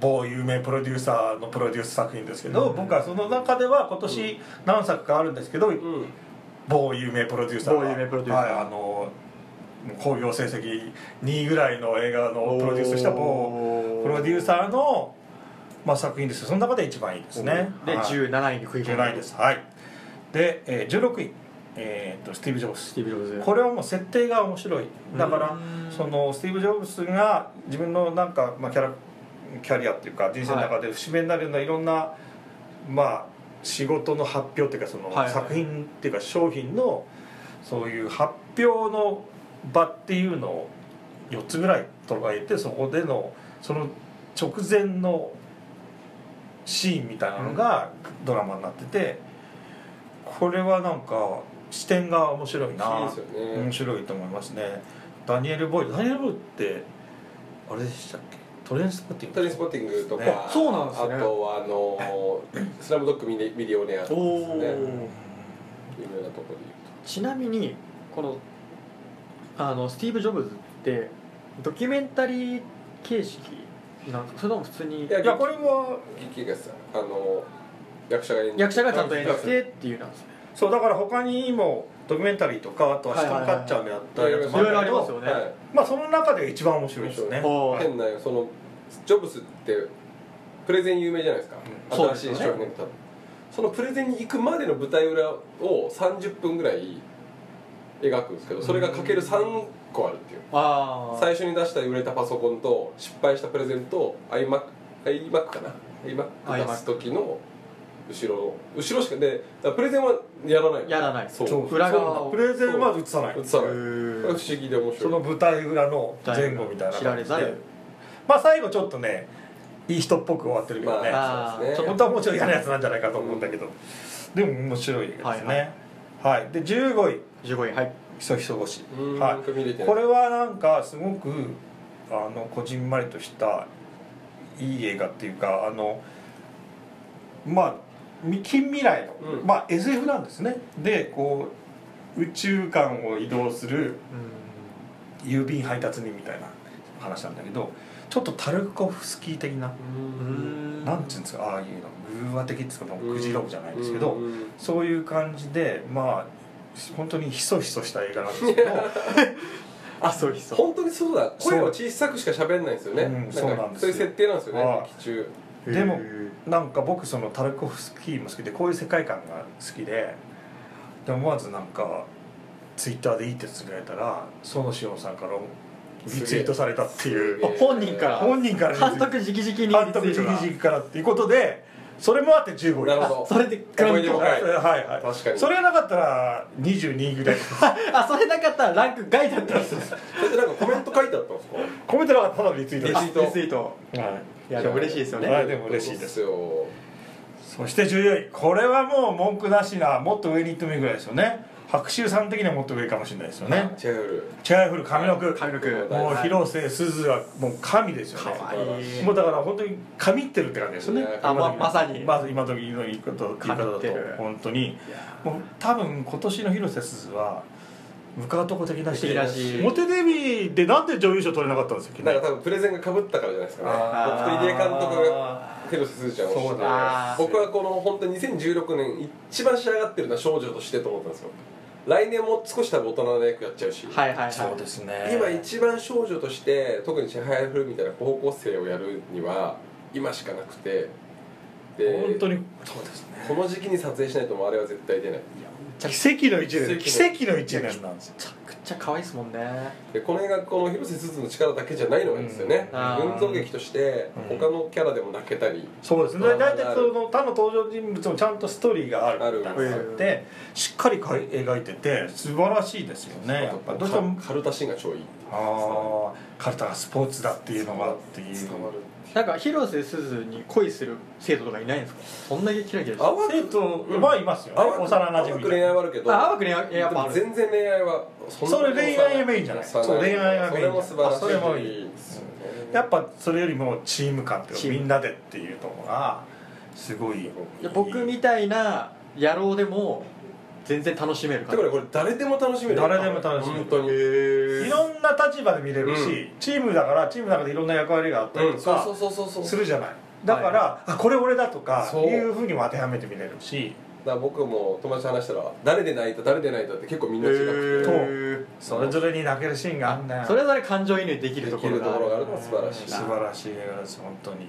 [SPEAKER 3] 某有名プロデューサーのプロデュース作品ですけど、
[SPEAKER 1] うん。
[SPEAKER 3] 僕はその中では今年何作かあるんですけど、
[SPEAKER 2] うん。
[SPEAKER 3] 某有名プロデューサーが
[SPEAKER 1] 某有名プロデューサー。
[SPEAKER 3] はい、あの興行成績2位ぐらいの映画のプロデュースした某プロデューサーの、まあ、作品です。その中で一番いいですね。
[SPEAKER 1] で、
[SPEAKER 3] はい。
[SPEAKER 1] 17位に食い込む。
[SPEAKER 3] 17位です。はいで、えー、16位、えー、とスティーブ・ジョブズ。
[SPEAKER 1] スティーブ・ジョブズ。
[SPEAKER 3] これはもう設定が面白い。だから
[SPEAKER 1] うん。
[SPEAKER 3] そのスティーブ・ジョブズが自分のなんか、まあ、キャラキャリアっていうか人生の中で節目になるようないろんな、まあ仕事の発表っていうかその
[SPEAKER 1] はいはい。
[SPEAKER 3] 作品っていうか商品のそういう発表の場っていうのを4つぐらい捉えてそこでのその直前のシーンみたいなのがドラマになっててこれはなんか視点が面白いな。
[SPEAKER 2] ね。
[SPEAKER 3] 面白いと思いますね。ダニエル・ボイ。ドダニエル・ボイドってあれでしたっけ？トレインスポッティング。
[SPEAKER 2] トレインスポッティングとか、
[SPEAKER 3] ね。
[SPEAKER 1] そうなんですね。
[SPEAKER 2] あとはあの「(coughs) スラムドッグミリミリオネア」とか
[SPEAKER 1] お
[SPEAKER 2] ですね。
[SPEAKER 1] ー。
[SPEAKER 2] 有名なところで
[SPEAKER 1] ちなみにこのあのスティーブ・ジョブズってドキュメンタリー形式なんですか？それとも普通に
[SPEAKER 2] いや
[SPEAKER 3] いやこれは
[SPEAKER 2] 劇がさあの役者が演じ
[SPEAKER 1] 役者がちゃんと演じ
[SPEAKER 2] あ
[SPEAKER 1] てっていうなんですね。
[SPEAKER 3] そうだから他にもドキュメンタリーとかあとはシトンカッチャーのやったやつもある
[SPEAKER 1] いろいろあ
[SPEAKER 3] けど
[SPEAKER 1] りますよね、
[SPEAKER 2] はい。
[SPEAKER 3] まあその中で一番面白いですね。
[SPEAKER 2] 変なそのジョブズってプレゼン有名じゃないですか、
[SPEAKER 1] うん。
[SPEAKER 2] 新しい商品のそのプレゼンに行くまでの舞台裏を30分ぐらい描くんですけどそれがかける3個あるっていう。
[SPEAKER 1] ああ
[SPEAKER 2] 最初に出した売れたパソコンと失敗したプレゼンと iMac, iMac かな。iMac 出す時の後ろの後ろしかでプレゼンはやらない。の
[SPEAKER 1] やらない。
[SPEAKER 2] そう。
[SPEAKER 1] 裏側。を
[SPEAKER 3] プレゼンは映さない。
[SPEAKER 2] 映さない。不思議で面白い。
[SPEAKER 3] その舞台裏の前後みたいな
[SPEAKER 1] 知られざる。
[SPEAKER 3] まあ最後ちょっとねいい人っぽく終わってるけどね、
[SPEAKER 2] まあね。
[SPEAKER 3] 本当はもうちょい嫌なやつなんじゃないかと思うんだけど、でも面白いですね。はい、で15位。
[SPEAKER 1] 15位はい「
[SPEAKER 3] ひそひそ腰
[SPEAKER 2] うー」ん
[SPEAKER 3] はい、これはなんかすごくあのこじんまりとしたいい映画っていうかあのまあみ近未来の、
[SPEAKER 2] うん。
[SPEAKER 3] まあ SF なんですね。でこう宇宙間を移動する郵便配達人みたいな話なんだけどちょっとタルコフスキー的な
[SPEAKER 2] う
[SPEAKER 1] うん。ん
[SPEAKER 3] なんていうんですかああいうの偶話的っていうかクジロブじゃないですけど、
[SPEAKER 2] うん。
[SPEAKER 3] そういう感じでまあ本当にひそひそした映画なんですけど (laughs)
[SPEAKER 1] あそうそ。う
[SPEAKER 2] 本当にそうだ。声を小さくしか喋んないんですよね、
[SPEAKER 3] うんそうなんですよ。
[SPEAKER 2] そういう設定なんですよね
[SPEAKER 3] はい。
[SPEAKER 2] 劇中
[SPEAKER 3] でもなんか僕そのタルコフスキーも好きでこういう世界観が好きでで思わずなんかツイッターでいいってつぶやいたら園志音さんからリツイートされたっていう。
[SPEAKER 1] あ本人から。
[SPEAKER 3] 本人から
[SPEAKER 1] 監督 (laughs) 直々に
[SPEAKER 3] 監督直々からっていうことでそれもあって15位。
[SPEAKER 2] なるほど。
[SPEAKER 1] それで
[SPEAKER 2] 思い出深い。
[SPEAKER 3] はいはい。
[SPEAKER 2] 確かに。
[SPEAKER 3] それがなかったら22ぐらい。(laughs)
[SPEAKER 1] あそれなかったらランク外だったんです。
[SPEAKER 2] それでなんかコメント書いてあったんですか？
[SPEAKER 3] コメントなかった。ただのリツイート。
[SPEAKER 2] リツイート。
[SPEAKER 1] リツイート。
[SPEAKER 3] はい。
[SPEAKER 1] やでも嬉しいですよね。
[SPEAKER 3] はいでも嬉しいです
[SPEAKER 2] よ。
[SPEAKER 3] そして14位。これはもう文句なしなもっと上に行ってもいいぐらいですよね白秋さん的にはもっと上かもしれないですよね。
[SPEAKER 2] チェフル。
[SPEAKER 3] チェアフル上の句
[SPEAKER 1] 上の句
[SPEAKER 3] もう広瀬すずはもう神ですよね。
[SPEAKER 1] かわい。い
[SPEAKER 3] もうだから本当に神ってるって感じですよね。
[SPEAKER 1] あままさに。
[SPEAKER 3] まず今時の言い方言い方だと。本当にもう多分今年の広瀬すずはムカ男的な人
[SPEAKER 1] 的だし。
[SPEAKER 3] モテデビューでなんで女優賞取れなかったんですよ
[SPEAKER 2] なんか多分プレゼンがかぶったからじゃないですかね。
[SPEAKER 3] あ
[SPEAKER 2] 僕と入江監督が広瀬す。ずちゃんを推して僕はこの本当に2016年一番仕上がってるのは少女としてと思ったんですよ来年も少し多分大人の役やっちゃうし、
[SPEAKER 1] はいはいはい。
[SPEAKER 3] そうですね。
[SPEAKER 2] 今一番少女として特にチェハヤフルみたいな高校生をやるには今しかなくて。で
[SPEAKER 3] 本当に。そうですね。
[SPEAKER 2] この時期に撮影しないともうあれは絶対出ない。
[SPEAKER 3] 奇跡の一年。奇
[SPEAKER 2] 奇跡
[SPEAKER 3] 跡の一年なんですよ。
[SPEAKER 1] めちゃくちゃ可愛いですもんね。
[SPEAKER 2] でこの映画この広瀬すずの力だけじゃないのがいいんですよね、群像劇として
[SPEAKER 3] うん。
[SPEAKER 2] 他のキャラでも泣けたり、
[SPEAKER 3] そうです。ね大体その他の登場人物もちゃんとストーリーがある。
[SPEAKER 2] ある
[SPEAKER 3] みたいなのがあってしっかりかい描いてて素晴らしいですよね。やっぱどうしても
[SPEAKER 2] カルタシーンが超いい。
[SPEAKER 3] ああカルタがスポーツだっていうのがって。いう
[SPEAKER 1] なんか広瀬すずに恋する生徒とかいないんですか？そんなにキラキラして
[SPEAKER 3] 生徒はいますよね。幼なじみ
[SPEAKER 2] 淡く恋愛はあるけど
[SPEAKER 1] あ淡く恋愛やっぱ
[SPEAKER 2] 全然恋愛はそ
[SPEAKER 3] れ恋愛がメインじゃない。
[SPEAKER 2] 幼
[SPEAKER 3] そう恋愛がメイン
[SPEAKER 2] それも素晴らしい
[SPEAKER 3] あそれもいい。
[SPEAKER 2] ね
[SPEAKER 3] やっぱそれよりもチーム感っていうみんなでっていうところがすごい
[SPEAKER 1] 僕みたいな野郎でも全然楽しめる
[SPEAKER 2] だからこれ誰でも楽しめる。
[SPEAKER 3] 誰でも楽しめる。いろんな立場で見れるし、
[SPEAKER 2] うん。
[SPEAKER 3] チームだからチームの中でいろんな役割があったりとか
[SPEAKER 2] そうそうそうそうそう。
[SPEAKER 3] するじゃない。だから、あこれ俺だとかいうふうにも当てはめてみれるし
[SPEAKER 2] だ僕も友達と話したら誰で泣いた誰で泣いたって結構みんな違くて。
[SPEAKER 3] へそれぞれに泣けるシーンがあるんだよ
[SPEAKER 1] それぞれ感情移入できる
[SPEAKER 2] で
[SPEAKER 1] ところが
[SPEAKER 2] きるところがあるのは素晴らしい。
[SPEAKER 3] 素晴らしい映画です。本当に。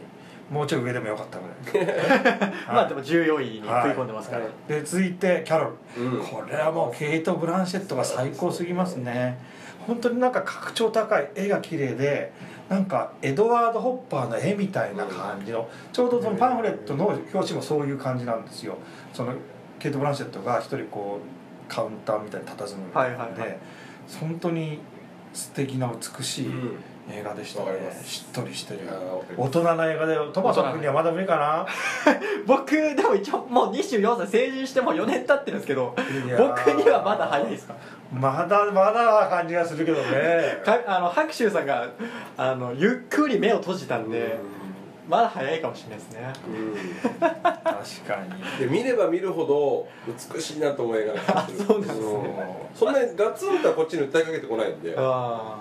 [SPEAKER 3] もうちょい上でもよかったぐらい。(laughs)
[SPEAKER 1] まあでも14位に食い込んでますから、
[SPEAKER 2] はい。
[SPEAKER 3] で続いてキャロル、
[SPEAKER 2] うん。
[SPEAKER 3] これはもうケイト・ブランシェットが最高すぎますね。本当になんか格調高い。絵が綺麗でなんかエドワード・ホッパーの絵みたいな感じの、ちょうどそのパンフレットの表紙もそういう感じなんですよ。そのケイト・ブランシェットが一人こうカウンターみたいに佇むみたいなんで、
[SPEAKER 1] はいはいはい。
[SPEAKER 3] 本当に素敵な美しい
[SPEAKER 2] うん
[SPEAKER 3] 映画でしたね。しっとりしてる。大人な映画でトマソン君にはまだ無理かな？(laughs)
[SPEAKER 1] 僕でも一応もう24歳成人してもう4年経ってるんですけど僕
[SPEAKER 3] ー。
[SPEAKER 1] にはまだ早いですか？
[SPEAKER 3] まだまだな感じがするけどね。
[SPEAKER 1] かあの白秋さんがあのゆっくり目を閉じたんで、まだ早いかもしれないですね。
[SPEAKER 2] うん。
[SPEAKER 3] 確かに。(laughs)
[SPEAKER 2] で見れば見るほど美しいなと思う映画なんですよ
[SPEAKER 1] そうなんです
[SPEAKER 2] ね。そんなにガツンとはこっちに訴えかけてこないんで。
[SPEAKER 1] あ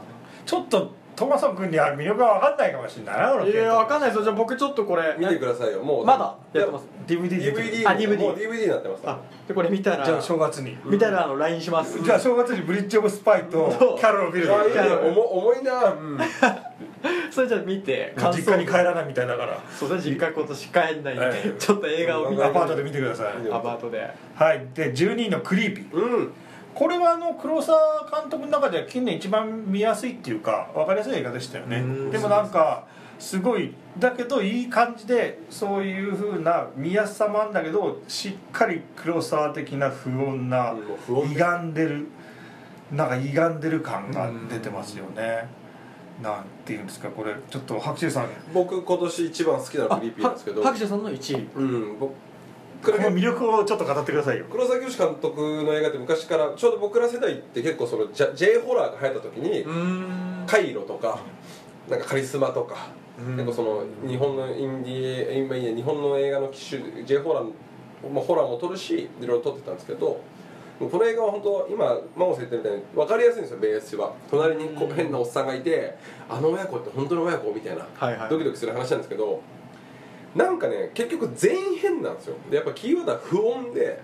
[SPEAKER 3] ちょっとトマソン君には魅力が分かんないかもしれないな
[SPEAKER 1] あいやわかんないですよ。じゃあ僕ちょっとこれ。
[SPEAKER 2] 見てくださいよ。もう
[SPEAKER 1] まだ？やってます。
[SPEAKER 3] DVD 出てる
[SPEAKER 2] DVD
[SPEAKER 1] あ DVD
[SPEAKER 2] もう DVD になってます。
[SPEAKER 1] あでこれ見たら
[SPEAKER 3] じゃあ正月に。
[SPEAKER 1] 見たらあの LINE します。
[SPEAKER 3] じゃあ正月にブリッジ・オブ・スパイとキャロルを見る
[SPEAKER 2] あいいね。
[SPEAKER 1] キャロル。
[SPEAKER 2] 重重いな。うん。
[SPEAKER 1] そ (laughs) それじゃあ見て
[SPEAKER 3] 実家に帰らないみたいだから。
[SPEAKER 1] そうそれ実家今年帰んないんで、
[SPEAKER 3] はい。
[SPEAKER 1] ちょっと映画を見て。
[SPEAKER 3] アパートで見てください。
[SPEAKER 1] アパートで。
[SPEAKER 3] はい。で12位のクリーピー。
[SPEAKER 2] うん
[SPEAKER 3] これはあの黒沢監督の中では近年一番見やすいっていうか分かりやすい映画でしたよね。
[SPEAKER 1] うん。
[SPEAKER 3] でもなんかすごいだけどいい感じでそういうふうな見やすさもあるんだけどしっかり黒沢的な不穏な歪んでるなんか歪んでる感が出てますよね。なんていうんですかこれ。ちょっと白秋さん。
[SPEAKER 2] 僕今年一番好きなのはクリーピーなんですけど。
[SPEAKER 1] 白書さんの1位。
[SPEAKER 2] うん僕
[SPEAKER 3] この魅力をちょっと語ってくださいよ。
[SPEAKER 2] 黒崎義監督の映画って昔からちょうど僕ら世代って結構その J, ホラーが流行った時にカイロとかなんかカリスマとか
[SPEAKER 1] うん。
[SPEAKER 2] 結構その日本のインディー今いいね日本の映画の機種 J ホラーもホラーも撮るしいろいろ撮ってたんですけどこの映画は本当今真央さん言ったみたいに分かりやすいんですよベースは。隣にこう変なおっさんがいてあの親子って本当の親子みたいな
[SPEAKER 1] はいはい。
[SPEAKER 2] ドキドキする話なんですけどなんかね結局全員変なんですよ。でやっぱキーワードは不穏で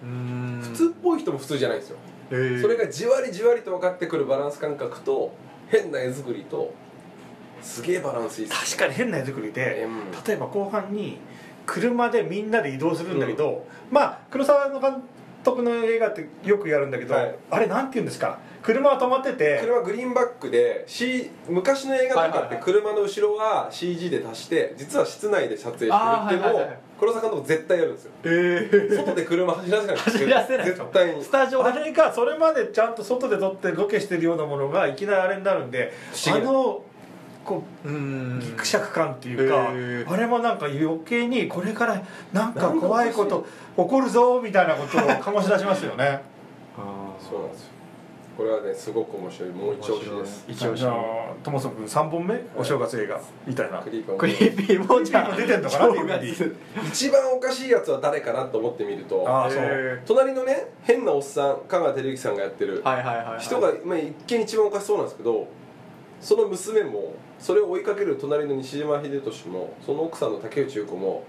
[SPEAKER 2] 普通っぽい人も普通じゃないんですよ。
[SPEAKER 1] へー。
[SPEAKER 2] それがじわりじわりと分かってくるバランス感覚と変な絵作りとすげえバランスいい
[SPEAKER 3] 確かに変な絵作りで
[SPEAKER 2] うん。
[SPEAKER 3] 例えば後半に車でみんなで移動するんだけど、まあ黒沢の監督の映画ってよくやるんだけど、
[SPEAKER 2] はい。
[SPEAKER 3] あれなんて言うんですか？車は止まってて
[SPEAKER 2] 車グリーンバックで、C、昔の映画とかって車の後ろは CG で足して実は室内で撮影してるっていのを黒沢監督絶対やるんですよ。
[SPEAKER 1] えー。
[SPEAKER 2] 外で車走らせないんです
[SPEAKER 1] 走らせない
[SPEAKER 2] 絶対に。
[SPEAKER 1] スタジオで。
[SPEAKER 3] あれがそれまでちゃんと外で撮ってロケしてるようなものがいきなりあれになるんであのこ
[SPEAKER 1] う
[SPEAKER 3] ギクシャク感っていうか、
[SPEAKER 1] へー。
[SPEAKER 3] あれもなんか余計にこれからなんか怖いこと起こるぞみたいなことを醸し出しますよね。
[SPEAKER 1] あー。
[SPEAKER 2] そうなんですよこれはねすごく面白い。もう一押しです。
[SPEAKER 1] 一押し
[SPEAKER 3] じゃあトモソン君3本目？お正月映画。みたいな。
[SPEAKER 2] クリーパー。
[SPEAKER 1] クリーピー。もじゃ
[SPEAKER 3] 出てんのかな？
[SPEAKER 1] 正月
[SPEAKER 3] DVD
[SPEAKER 2] 一番おかしいやつは誰かなと思ってみると。
[SPEAKER 3] ああそう。
[SPEAKER 1] へ
[SPEAKER 2] 隣のね変なおっさん香川照之さんがやってる
[SPEAKER 1] ーはいはいはいはい。
[SPEAKER 2] 人が、まあ、一見一番おかしそうなんですけどその娘もそれを追いかける隣の西島秀俊もその奥さんの竹内優子も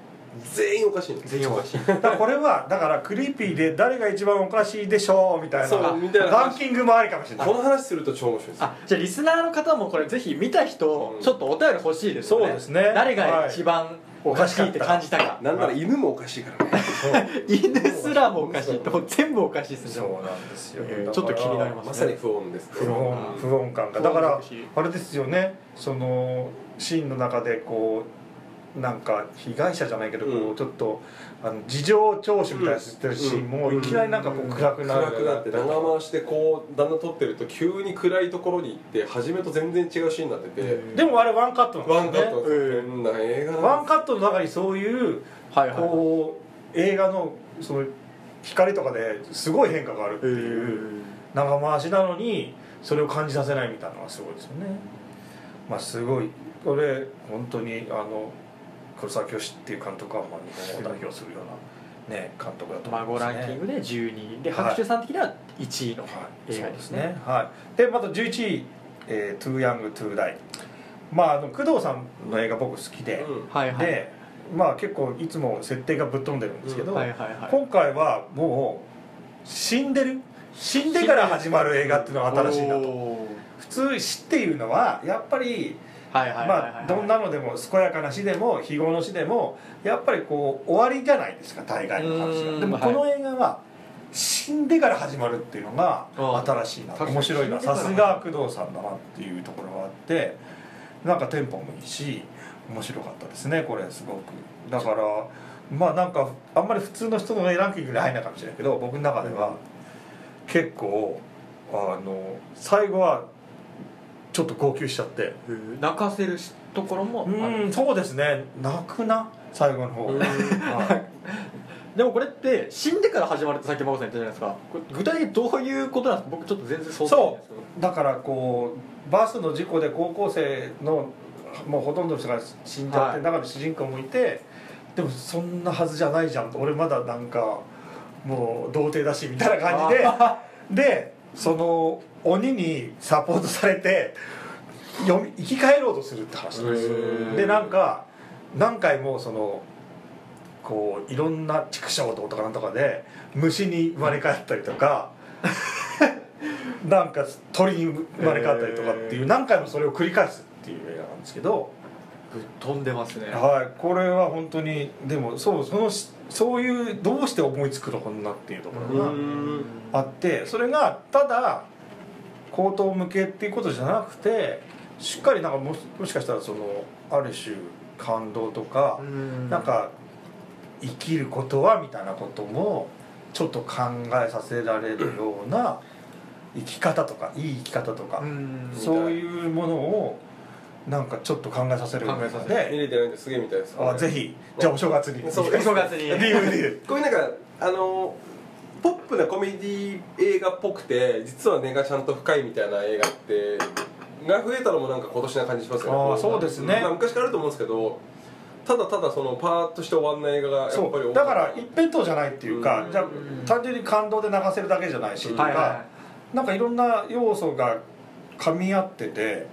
[SPEAKER 2] 全員おかしいんです
[SPEAKER 1] 全員おかしい。
[SPEAKER 3] だからこれはだからクリーピーで誰が一番おかしいでしょうみたいな
[SPEAKER 2] そうみたいな
[SPEAKER 3] ランキングもありかもしれない。
[SPEAKER 2] この話すると超面白いです。
[SPEAKER 1] あじゃあリスナーの方もこれぜひ見た人
[SPEAKER 2] うん。
[SPEAKER 1] ちょっとお便り欲しいですよね。
[SPEAKER 3] そうですね。
[SPEAKER 1] 誰が一番おかしいって感じたか。
[SPEAKER 2] なんなら犬もおかしいからね。(laughs)
[SPEAKER 1] 犬すらもおかしいってもう全部おかしいですね。
[SPEAKER 3] そうなんですよ、
[SPEAKER 1] えーちょっと気になります
[SPEAKER 2] まさに不穏ですね。
[SPEAKER 3] 不穏不穏感が。だからあれですよね。そのシーンの中でこうなんか被害者じゃないけどこ
[SPEAKER 2] うん。
[SPEAKER 3] うちょっとあの事情聴取みたいなのしてるシーンもいきなりなんかこう暗くなる
[SPEAKER 2] 暗くなって長回してこうだんだん撮ってると急に暗いところに行って初めと全然違うシーンになってて。
[SPEAKER 3] でもあれワンカットなんですよね。
[SPEAKER 2] ワンカットなんですよ変な映画
[SPEAKER 3] ワンカットの中にそういう
[SPEAKER 1] はいはい
[SPEAKER 3] こう映画のその光とかですごい変化があるっていう長回しなのにそれを感じさせないみたいなのがすごいですよね。まあすごい。これ本当にあの黒沢清っていう監督はまあ日本を代表するようなね監督だと思います、ね、
[SPEAKER 1] ランキングで12位。で
[SPEAKER 3] はい。
[SPEAKER 1] 伯周さん的には1位の
[SPEAKER 3] はい、
[SPEAKER 1] 映
[SPEAKER 3] そうで
[SPEAKER 1] 画ですすね。
[SPEAKER 3] ねはい。でまた11位「えー、 Too Young to Die」まああの宮藤さんの映画僕好きで、
[SPEAKER 2] うん。
[SPEAKER 1] はいはい。
[SPEAKER 3] でまあ結構いつも設定がぶっ飛んでるんですけど、
[SPEAKER 1] はいはいはい。
[SPEAKER 3] 今回はもう死んでる？死んでから始まる映画っていうのが新しいなと。
[SPEAKER 1] お
[SPEAKER 3] 普通死っていうのはやっぱりまあどんなのでも健やかな死でも非業の死でもやっぱりこう終わりじゃないですか大概の話
[SPEAKER 1] うん
[SPEAKER 3] がでもこの映画は死んでから始まるっていうのが
[SPEAKER 1] あ
[SPEAKER 3] 新しいな面白いな。さすが工藤さんだなっていうところがあってなんかテンポもいいし面白かったですねこれすごく。だからまあなんかあんまり普通の人のランキングに入んないかもしれないけど僕の中では結構あの最後はちょっと号泣しちゃって。
[SPEAKER 1] 泣かせるところも
[SPEAKER 3] うんそうですね。泣くな最後の方、
[SPEAKER 2] うん。
[SPEAKER 3] はい。
[SPEAKER 1] でもこれって死んでから始まるってさっき真帆さん言ったじゃないですか。具体的にどういうことなんですか？僕ちょっと全然想像できないんですけど。
[SPEAKER 3] だからこうバスの事故で高校生のもうほとんどの人が死んじゃって、
[SPEAKER 1] はい。
[SPEAKER 3] 中に主人公もいてでもそんなはずじゃないじゃんと。俺まだなんかもう童貞だしみたいな感じで。(laughs) でその鬼にサポートされてよみ生き返ろうとするって話なんです。よでなんか何回もそのこういろんな畜生とかなんとかで虫に生まれ変わったりとか (laughs) なんか鳥に生まれ変わったりとかっていう何回もそれを繰り返すっていう映画なんですけど
[SPEAKER 1] ぶっ飛んでますね。
[SPEAKER 3] はいこれは本当にでもそうそのしそういうどうして思いつくのこんなっていうところがあってそれがただ口頭向けっていうことじゃなくてしっかりなんかももしかしたらそのある種感動とか
[SPEAKER 1] うん。
[SPEAKER 3] なんか生きることはみたいなこともちょっと考えさせられるような生き方とかいい生き方とか
[SPEAKER 1] うん。
[SPEAKER 3] そういうものをなんかちょっと考えさせるの
[SPEAKER 1] 考えさせ
[SPEAKER 3] で。
[SPEAKER 2] 見れてないんです。げえみたいです。
[SPEAKER 3] あぜひ。じゃあお正月に。
[SPEAKER 2] そう。
[SPEAKER 1] お正月に。(laughs)
[SPEAKER 3] DVD
[SPEAKER 2] こういうなんかあのポップなコメディ映画っぽくて実は根がちゃんと深いみたいな映画ってが増えたのもなんか今年な感じしますよね。
[SPEAKER 3] あーそうですね。
[SPEAKER 2] まあ昔からあると思うんですけどただただそのパーッとして終わんない映画がやっぱり多かった。
[SPEAKER 3] だから一辺倒じゃないっていうか、
[SPEAKER 2] うん。
[SPEAKER 3] じゃあ単純に感動で流せるだけじゃないし、
[SPEAKER 2] うん
[SPEAKER 3] とか、
[SPEAKER 1] はいは
[SPEAKER 3] なんかいろんな要素が噛み合ってて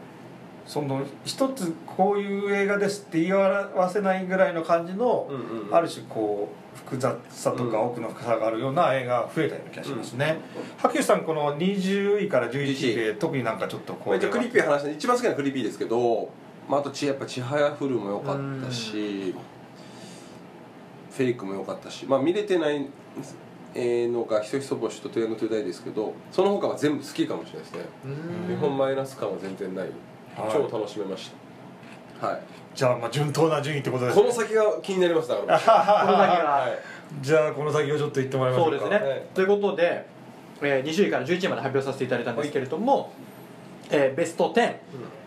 [SPEAKER 3] その一つこういう映画ですって言い表せないぐらいの感じの、
[SPEAKER 2] うんうん
[SPEAKER 3] ある種こう複雑さとか
[SPEAKER 2] うん
[SPEAKER 3] 奥の深さがあるような映画が増えたような気がしますね、白石さんこの20位から11位で特になんかちょっとこう
[SPEAKER 2] まあ、一応クリーピー話一番好きなクリーピーですけど、まあ、あとちやっぱ「ちはやふる」も良かったしフェイクも良かったしまあ見れてないえーのが「ひそひそ星」と「トゥエンドトゥダイ」ですけどその他は全部好きかもしれないですね。
[SPEAKER 1] うん。
[SPEAKER 2] 日本マイナス感は全然ない超楽しめました。はい。
[SPEAKER 3] じゃあまあ順当な順位ってことです
[SPEAKER 2] この先が気になりますだから。(laughs)
[SPEAKER 1] この先が。
[SPEAKER 2] はい。
[SPEAKER 3] じゃあこの先をちょっと言ってもらいましょか。
[SPEAKER 1] そううですね、
[SPEAKER 2] はい。
[SPEAKER 1] ということで、えー、20位から11位まで発表させていただいたんですけれども、えーベスト10、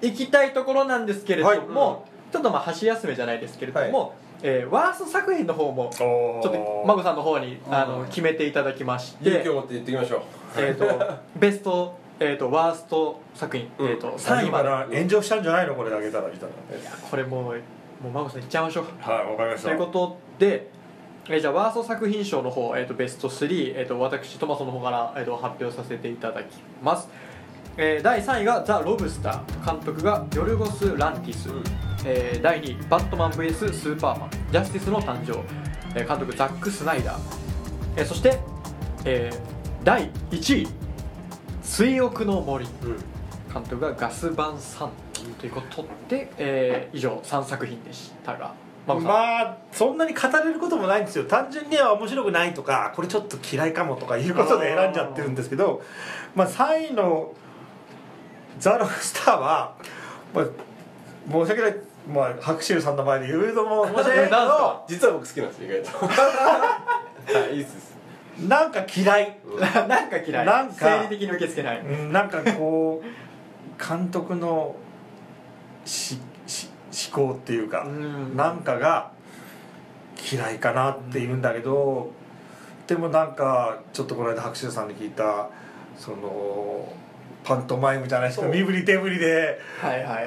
[SPEAKER 1] 行きたいところなんですけれども、
[SPEAKER 2] はい。
[SPEAKER 1] ちょっとまあ箸休めじゃないですけれども、えーワースト作品の方もち
[SPEAKER 3] お
[SPEAKER 1] ょっと孫さんの方にあの
[SPEAKER 2] うん。
[SPEAKER 1] 決めていただきまして
[SPEAKER 2] 勇気を持って言ってきましょう。
[SPEAKER 1] えー、と (laughs) ベスト、えー、とワースト作品、
[SPEAKER 2] うん。
[SPEAKER 1] えー、と
[SPEAKER 3] 最
[SPEAKER 1] 3位まで
[SPEAKER 3] 後から炎上したんじゃないの？これあげたら見たら
[SPEAKER 1] これもうもう孫さんいっちゃいましょう
[SPEAKER 3] はいわかりました。
[SPEAKER 1] ということで、えーじゃあワースト作品賞の方、えー、とベスト3、えー、と私トマソの方から、えー、と発表させていただきます、えー第3位が「ザ・ロブスター」監督がヨルゴス・ランティス、えー第2位「バットマン VS スーパーマンジャスティスの誕生」えー監督ザック・スナイダー、えーそして、えー第1位「追憶の森」
[SPEAKER 2] うん。
[SPEAKER 1] 監督がガス・バン・サンということで、えー以上3作品でしたが。
[SPEAKER 3] まあそんなに語れることもないんですよ。単純には面白くないとかこれちょっと嫌いかもとかいうことで選んじゃってるんですけどまあ3位の「ザ・ロブスターは」まあ、申し訳ない、まあ、白秋さんの前で言うのも申し訳ないけど。(laughs)
[SPEAKER 1] か？
[SPEAKER 2] 実は僕好きなんです意外と。(laughs) はいいいっす
[SPEAKER 3] なんか嫌い、(laughs)
[SPEAKER 1] なんか嫌い。
[SPEAKER 3] なんか。
[SPEAKER 1] 生理的に受け付けない。
[SPEAKER 3] うんなんかこう監督のしし思考っていうか、
[SPEAKER 1] うん。
[SPEAKER 3] なんかが嫌いかなって言うんだけど、でもなんかちょっとこの間白秋さんに聞いたそのパントマイムじゃないですか身振り手振りで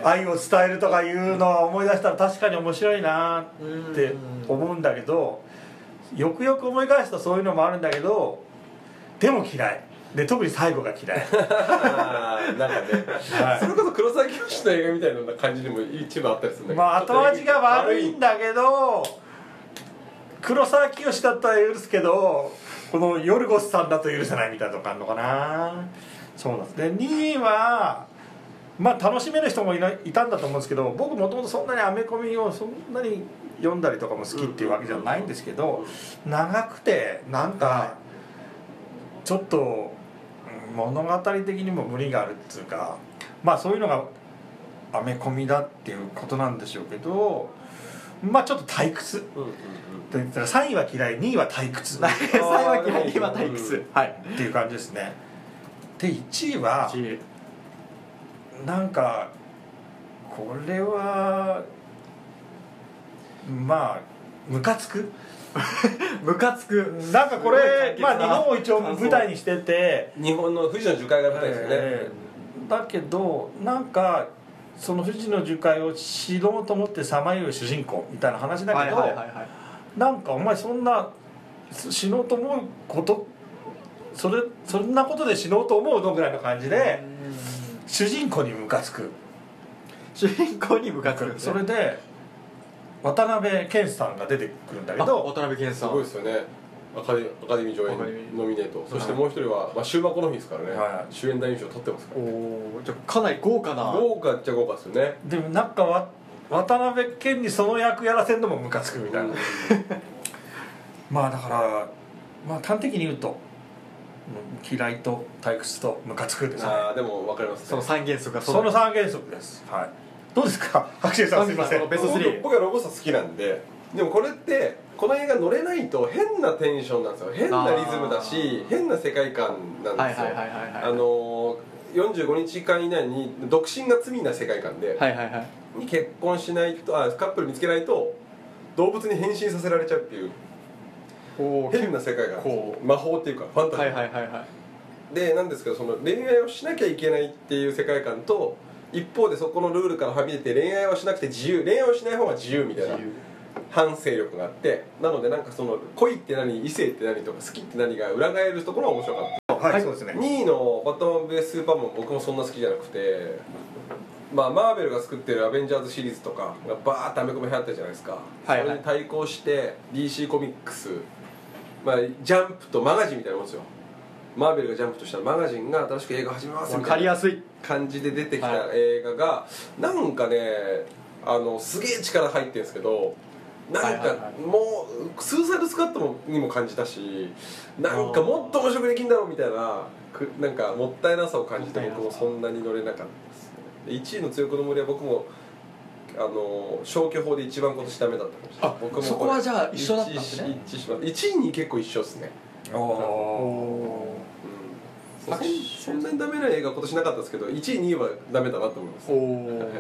[SPEAKER 3] 愛を伝えるとかいうのは思い出したら確かに面白いなって思うんだけどよくよく思い返すとそういうのもあるんだけどでも嫌い。で特に最後が嫌い。(laughs)
[SPEAKER 2] なんかね、
[SPEAKER 3] はい。
[SPEAKER 2] それこそ黒沢清の映画みたいな感じでも一部あったりするんだけど
[SPEAKER 3] まあ後味が悪いんだけど黒沢清だったら許すけどこのヨルゴスさんだと許せないみたいなとこあるのかな。そうなんです。で2位はまあ楽しめる人もいないいたんだと思うんですけど僕もともとそんなにアメコミをそんなに読んだりとかも好きっていうわけじゃないんですけど長くてなんかちょっとうん物語的にも無理があるっていうかまあそういうのがアメコミだっていうことなんでしょうけどまあちょっと退屈。
[SPEAKER 2] うんうん
[SPEAKER 3] と言ったら3位は嫌い2位は退屈。っ
[SPEAKER 1] 最後は嫌い今退屈。はい。
[SPEAKER 3] ていう感じですね。で1位は
[SPEAKER 1] 1位。
[SPEAKER 3] なんかこれはまあムカつく？(laughs)
[SPEAKER 1] ムカつく。
[SPEAKER 3] なんかこれまあ日本を一応舞台にしてて。
[SPEAKER 2] 日本の富士の樹海が舞台ですよね、
[SPEAKER 3] えーだけどなんかその富士の樹海を知ろうと思ってさまよう主人公みたいな話だけど、なんかお前そんな死のうと思うことそれそんなことで死のうと思うのぐらいの感じで主人公にムカつく。
[SPEAKER 1] 主人公にムカつく
[SPEAKER 3] それで渡辺謙さんが出てくるんだけ
[SPEAKER 1] あ
[SPEAKER 3] ど
[SPEAKER 1] 渡辺謙さん。
[SPEAKER 2] すごいですよね。アカデアカデミー上演
[SPEAKER 1] アカデミー
[SPEAKER 2] ノミネート。そしてもう一人は、まあ、終盤この日ですからね、
[SPEAKER 3] は
[SPEAKER 2] 主演男優賞取ってますから
[SPEAKER 1] おおじゃあかなり豪華な。
[SPEAKER 2] 豪華っちゃ豪華ですよね。
[SPEAKER 3] でもなんかわ渡辺謙にその役やらせるのもムカつくみたいな、(laughs) まあだからまあ端的に言うとうん嫌いと退屈とムカつくですね。
[SPEAKER 2] ああでも分かりますね。
[SPEAKER 1] その三原則が
[SPEAKER 3] その三原則です。はいどうですか？(laughs) 白秋さんすいません。
[SPEAKER 1] そのベスト3
[SPEAKER 2] 僕僕はロボスタ好きなんででもこれってこの映画乗れないと変なテンションなんですよ。変なリズムだし変な世界観なんですよ。あのー、45日間以内に独身が罪な世界観で、
[SPEAKER 1] はいはいはい。
[SPEAKER 2] に結婚しないとあカップル見つけないと動物に変身させられちゃうっていう
[SPEAKER 1] お
[SPEAKER 2] 変な世界観
[SPEAKER 1] こ
[SPEAKER 2] 魔法っていうかファンタジー、
[SPEAKER 1] はいはいはいはい。
[SPEAKER 2] でなんですけどその恋愛をしなきゃいけないっていう世界観と一方でそこのルールからはみ出て恋愛はしなくて自由恋愛をしない方が自由みたいな反省力があってなのでなんかその恋って何異性って何とか好きって何が裏返るところが面白かった。
[SPEAKER 3] はい、
[SPEAKER 1] はい。
[SPEAKER 3] そうですね。
[SPEAKER 2] 2位の「バットマン VS スーパーマン」僕もそんな好きじゃなくてまあマーベルが作ってるアベンジャーズシリーズとかがバーッとアメコミ流行ったじゃないですか、
[SPEAKER 1] はいはい。
[SPEAKER 2] それに対抗して DC コミックス、まあ、ジャンプとマガジンみたいなもんですよマーベルがジャンプとしたらマガジンが新しく映画始めます
[SPEAKER 1] わ
[SPEAKER 2] みたいな
[SPEAKER 1] かりやすい。
[SPEAKER 2] 感じで出てきた
[SPEAKER 1] は
[SPEAKER 2] 映画が、なんかねあのすげえ力入ってるんですけどなんか、もうスーサイドスカットもにも感じたしなんかもっと面白くできんだろうみたいなくなんかもったいなさを感じて僕もそんなに乗れなかったですね1位の「強くの森」は僕もあの消去法で一番今年ダメだったかもしれない
[SPEAKER 1] あ
[SPEAKER 2] 僕も
[SPEAKER 1] そこはじゃあ一緒だったんですね。
[SPEAKER 2] 一致し一致します1位に結構一緒ですね。
[SPEAKER 3] おお
[SPEAKER 2] うんそそんなにダメな映画今年なかったですけど1位2位はダメだなと思います。
[SPEAKER 1] おお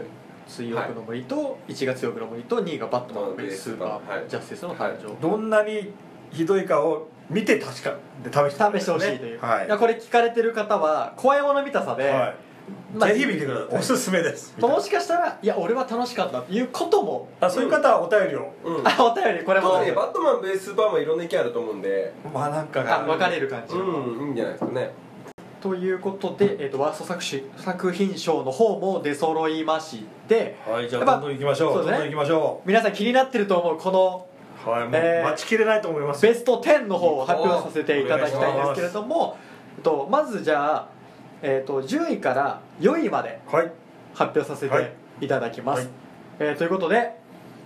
[SPEAKER 1] 水浴の森と1月4日の森と2位がバットマン
[SPEAKER 2] まあ
[SPEAKER 1] ベスーパ
[SPEAKER 2] はい。
[SPEAKER 1] ージャスティスの誕生。
[SPEAKER 3] どんなにひどいかを見て確かで試して
[SPEAKER 1] 試してほしいという、
[SPEAKER 3] はい。
[SPEAKER 1] これ聞かれてる方は怖いもの見たさで、
[SPEAKER 3] はい。
[SPEAKER 1] まあ
[SPEAKER 3] ぜひ見てください。おすすめです。
[SPEAKER 1] ともしかしたらいや俺は楽しかったっていうことも。
[SPEAKER 3] あそういう方はお便りを。
[SPEAKER 2] うん。
[SPEAKER 1] あお便りこれも。
[SPEAKER 2] バットマンベーススーパーマンいろんな意見あると思うんで。
[SPEAKER 3] まあなんか
[SPEAKER 1] あ分かれる感じ、
[SPEAKER 2] うんいいんじゃないですかね
[SPEAKER 1] ということで、えー、とワースト作詞作品賞の方も出揃いまして
[SPEAKER 3] はいじゃあどんどん行きましょうどんどん行きましょ
[SPEAKER 1] 皆さん気になってると思うこの
[SPEAKER 3] うはい
[SPEAKER 1] えー
[SPEAKER 3] 待ちきれないと思います。
[SPEAKER 1] ベスト10の方を発表させていただきたいんですけれども、と、まずじゃあ、えっと、10位から4位まで
[SPEAKER 3] はい。
[SPEAKER 1] 発表させ
[SPEAKER 3] はい
[SPEAKER 1] ていただきます、
[SPEAKER 3] はい。
[SPEAKER 1] えーということで、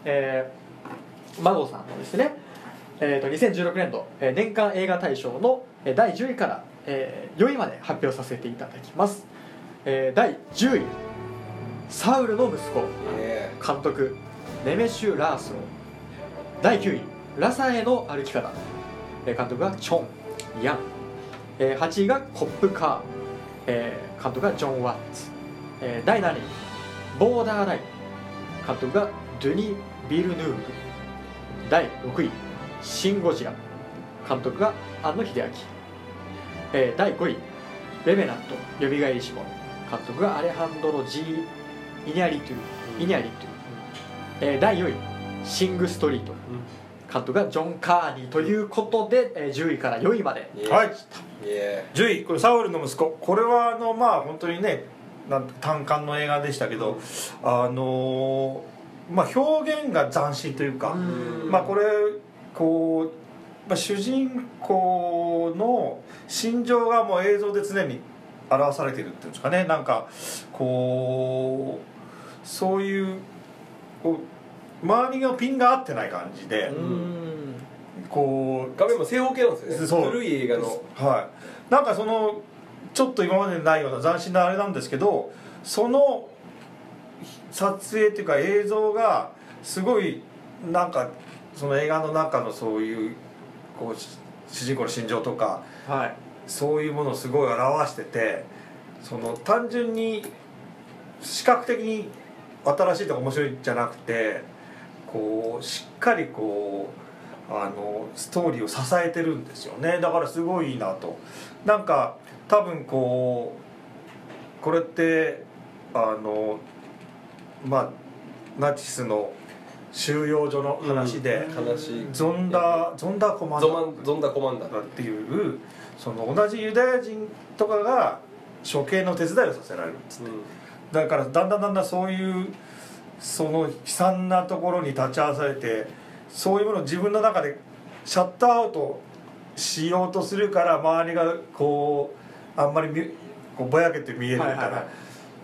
[SPEAKER 1] えー、マゴさんのですね、えー、と2016年度、えー年間映画大賞のえー第10位から、えー4位まで発表させていただきます、えー第10位「サウルの息子」監督ネメシュ・ラースロン第9位「ラサへの歩き方」監督がチョン・ヤン、8位がコップ・カー、監督がジョン・ワッツ、第7位「ボーダーライン」監督がドゥニ・ビルヌーブ。第6位「シン・ゴジラ」監督が庵野秀明、えー第5位「レヴェナント蘇えりし者」監督がアレハンドロ・ジー・イニャリトゥイニャリトゥ、えー第4位「シング・ストリート」監督がジョン・カーニーということで、えー10位から4位まで。
[SPEAKER 2] ー
[SPEAKER 3] はい。
[SPEAKER 2] え
[SPEAKER 3] 10位これサウルの息子。これはあのまあ本当にねなん単館の映画でしたけど、あのーまあ表現が斬新というか、
[SPEAKER 2] ん。
[SPEAKER 3] まあこれこう、まあ、主人公の心情がもう映像で常に表されているっていうんですかね。なんかこうそういうこう周りがピンが合ってない感じで、
[SPEAKER 1] うん。
[SPEAKER 3] こう
[SPEAKER 2] 画面も正方形なんですよね。
[SPEAKER 3] そう。
[SPEAKER 2] 古い映画の。
[SPEAKER 3] はい。なんかそのちょっと今までにないような斬新なあれなんですけどその撮影っていうか映像がすごいなんかその映画の中のそういうこうし主人公の心情とか
[SPEAKER 1] はい。
[SPEAKER 3] そういうものをすごい表しててその単純に視覚的に新しいとか面白いんじゃなくてこうしっかりこうあのストーリーを支えてるんですよね。だからすごいいいなと。なんか多分こうこれってあのまあナチスの収容所の話で、ゾンダゾンダーコマンダ。ー
[SPEAKER 2] ゾマンダコマンダー
[SPEAKER 3] っていう。その同じユダヤ人とかが処刑の手伝いをさせられるっつって。だからだんだんだんだんそういうその悲惨なところに立ち会わされてそういうものを自分の中でシャットアウトしようとするから周りがこうあんまりみこうぼやけて見えるみたいな、